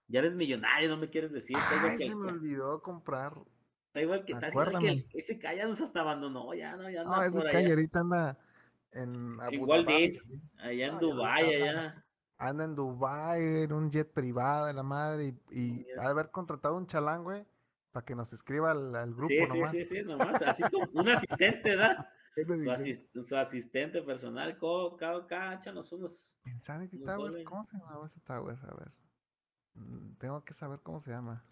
Ya eres millonario, no me quieres decir. Ay, se me olvidó comprar. Está igual que, está igual que ese Calla nos hasta abandonó, ya no, ya no. No, ese Calla ahorita anda en Igual de allá en Dubai, allá. Anda en Dubai en un jet privado de la madre y, y ha de haber contratado un chalán, güey, para que nos escriba al, grupo sí, nomás. Sí, sí, sí, nomás, así como un asistente, ¿verdad? [LAUGHS] su, asistente personal, cáchanos unos. Insanity Tower, ¿cómo se llama ese tower? A ver. Mm, tengo que saber cómo se llama.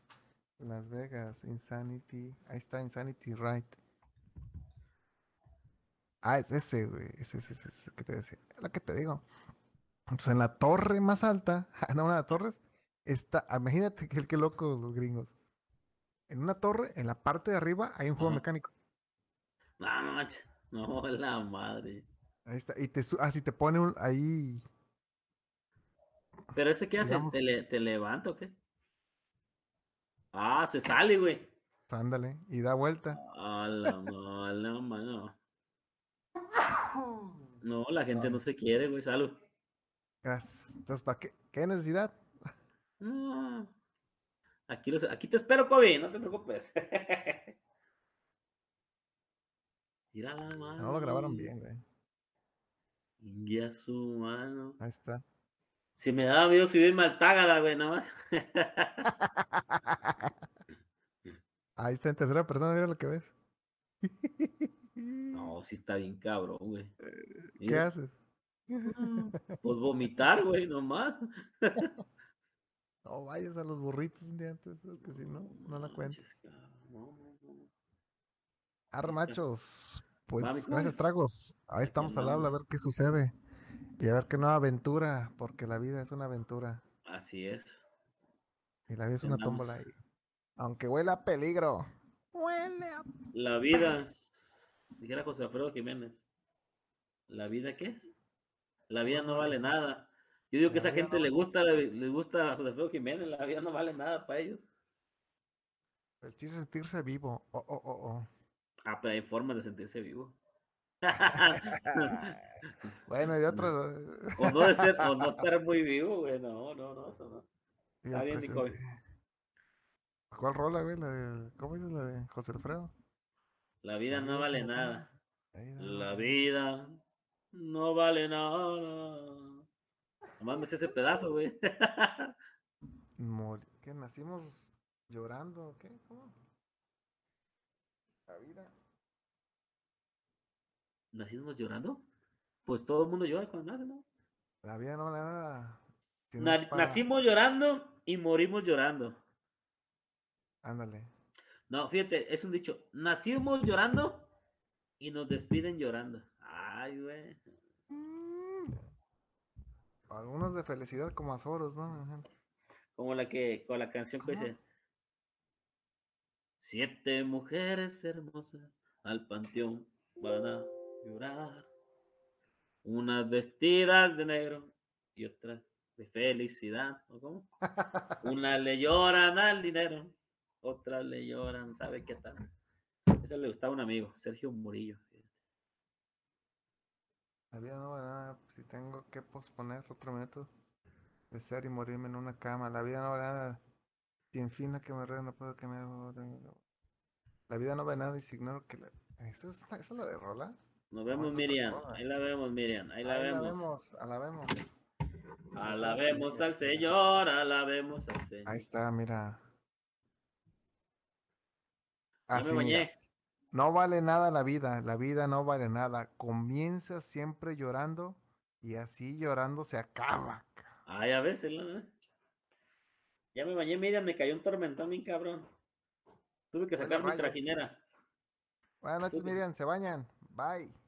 Las Vegas, Insanity. Ahí está, Insanity Right. Ah, es ese, güey. Es ese, es ese, que te decía. Es la que te digo. Entonces, en la torre más alta, [LAUGHS] no, una de las torres, está. Imagínate que el que loco los gringos. En una torre, en la parte de arriba, hay un juego mecánico. No, no, [LAUGHS] no, la madre. Ahí está. Y te, ah, si te pone un, ahí. ¿Pero ese qué hace? ¿Te, ¿Te, levanta o qué? Ah, se sale, güey. Ándale, y da vuelta. A la mala, mano. [LAUGHS] No, la gente no se quiere, güey, salud. Gracias. Entonces, ¿para qué? ¿Qué necesidad? No. Aquí, los, aquí te espero, Kobe, no te preocupes. [LAUGHS] Mira la mano. No lo grabaron bien, güey. Ya su mano. Ahí está. Si me daba miedo subirme al tágala, güey, nada más. [LAUGHS] Ahí está en tercera persona, mira lo que ves. No, [LAUGHS] sí está bien cabrón, güey. ¿Qué haces? Pues vomitar, güey, nomás. No vayas a los burritos un día antes, porque si no, no la cuentes. Armachos, pues gracias tragos. Ahí estamos al habla a ver qué sucede. Y a ver qué nueva aventura, porque la vida es una aventura. Así es. Y la vida es una tómbola ahí. Aunque huele a peligro. Huele a... La vida, dijera José Alfredo Jiménez. ¿La vida qué es? La vida no vale nada. Yo digo que a esa gente le gusta, le gusta a José Alfredo Jiménez, la vida no vale nada para ellos. El chiste es sentirse vivo. Oh, oh, oh, oh. Ah, pero hay formas de sentirse vivo. [LAUGHS] bueno, y otros. [LAUGHS] o no de ser, o no estar muy vivo, güey. No, no, no, eso no. Está bien, Nicole. ¿Cuál rola, güey? La de, ¿Cómo dices la de José Alfredo? La vida no vale nada. La vida no vale nada. Nomás me ese pedazo, güey. ¿Qué? ¿Nacimos llorando? ¿Qué? ¿Cómo? La vida. ¿Nacimos llorando? Pues todo el mundo llora cuando nace, ¿no? La vida no nada. Nacimos llorando y morimos llorando. Ándale. No, fíjate, es un dicho. Nacimos llorando y nos despiden llorando. Ay, güey. Mm. Algunos de felicidad como Azoros, ¿no? Como la que, con la canción que dice. Siete mujeres hermosas al panteón van a llorar. Unas vestidas de negro y otras de felicidad. ¿o cómo? Una le lloran al dinero, otras le lloran, ¿sabe qué tal? Ese le gustaba a un amigo, Sergio Murillo. Había no nada, si tengo que posponer otro minuto de ser y morirme en una cama. La vida no vale nada. Si en fin que me río, no puedo que. La vida no vale nada y si ignoro que... La... ¿Eso, es, ¿Eso es la de Rola? Nos vemos, Miriam. Ahí la vemos, Miriam. Ahí la vemos. vemos. Alabemos. Alabemos al Señor, alabemos al Señor. Ahí está, mira. Así, me bañé. No vale nada la vida, la vida no vale nada. Comienza siempre llorando y así llorando se acaba. Ay, a veces, Ya me bañé, mira, me cayó un tormentón bien cabrón. Tuve que sacar mi trajinera. Buenas noches, Miriam, se bañan. Bye.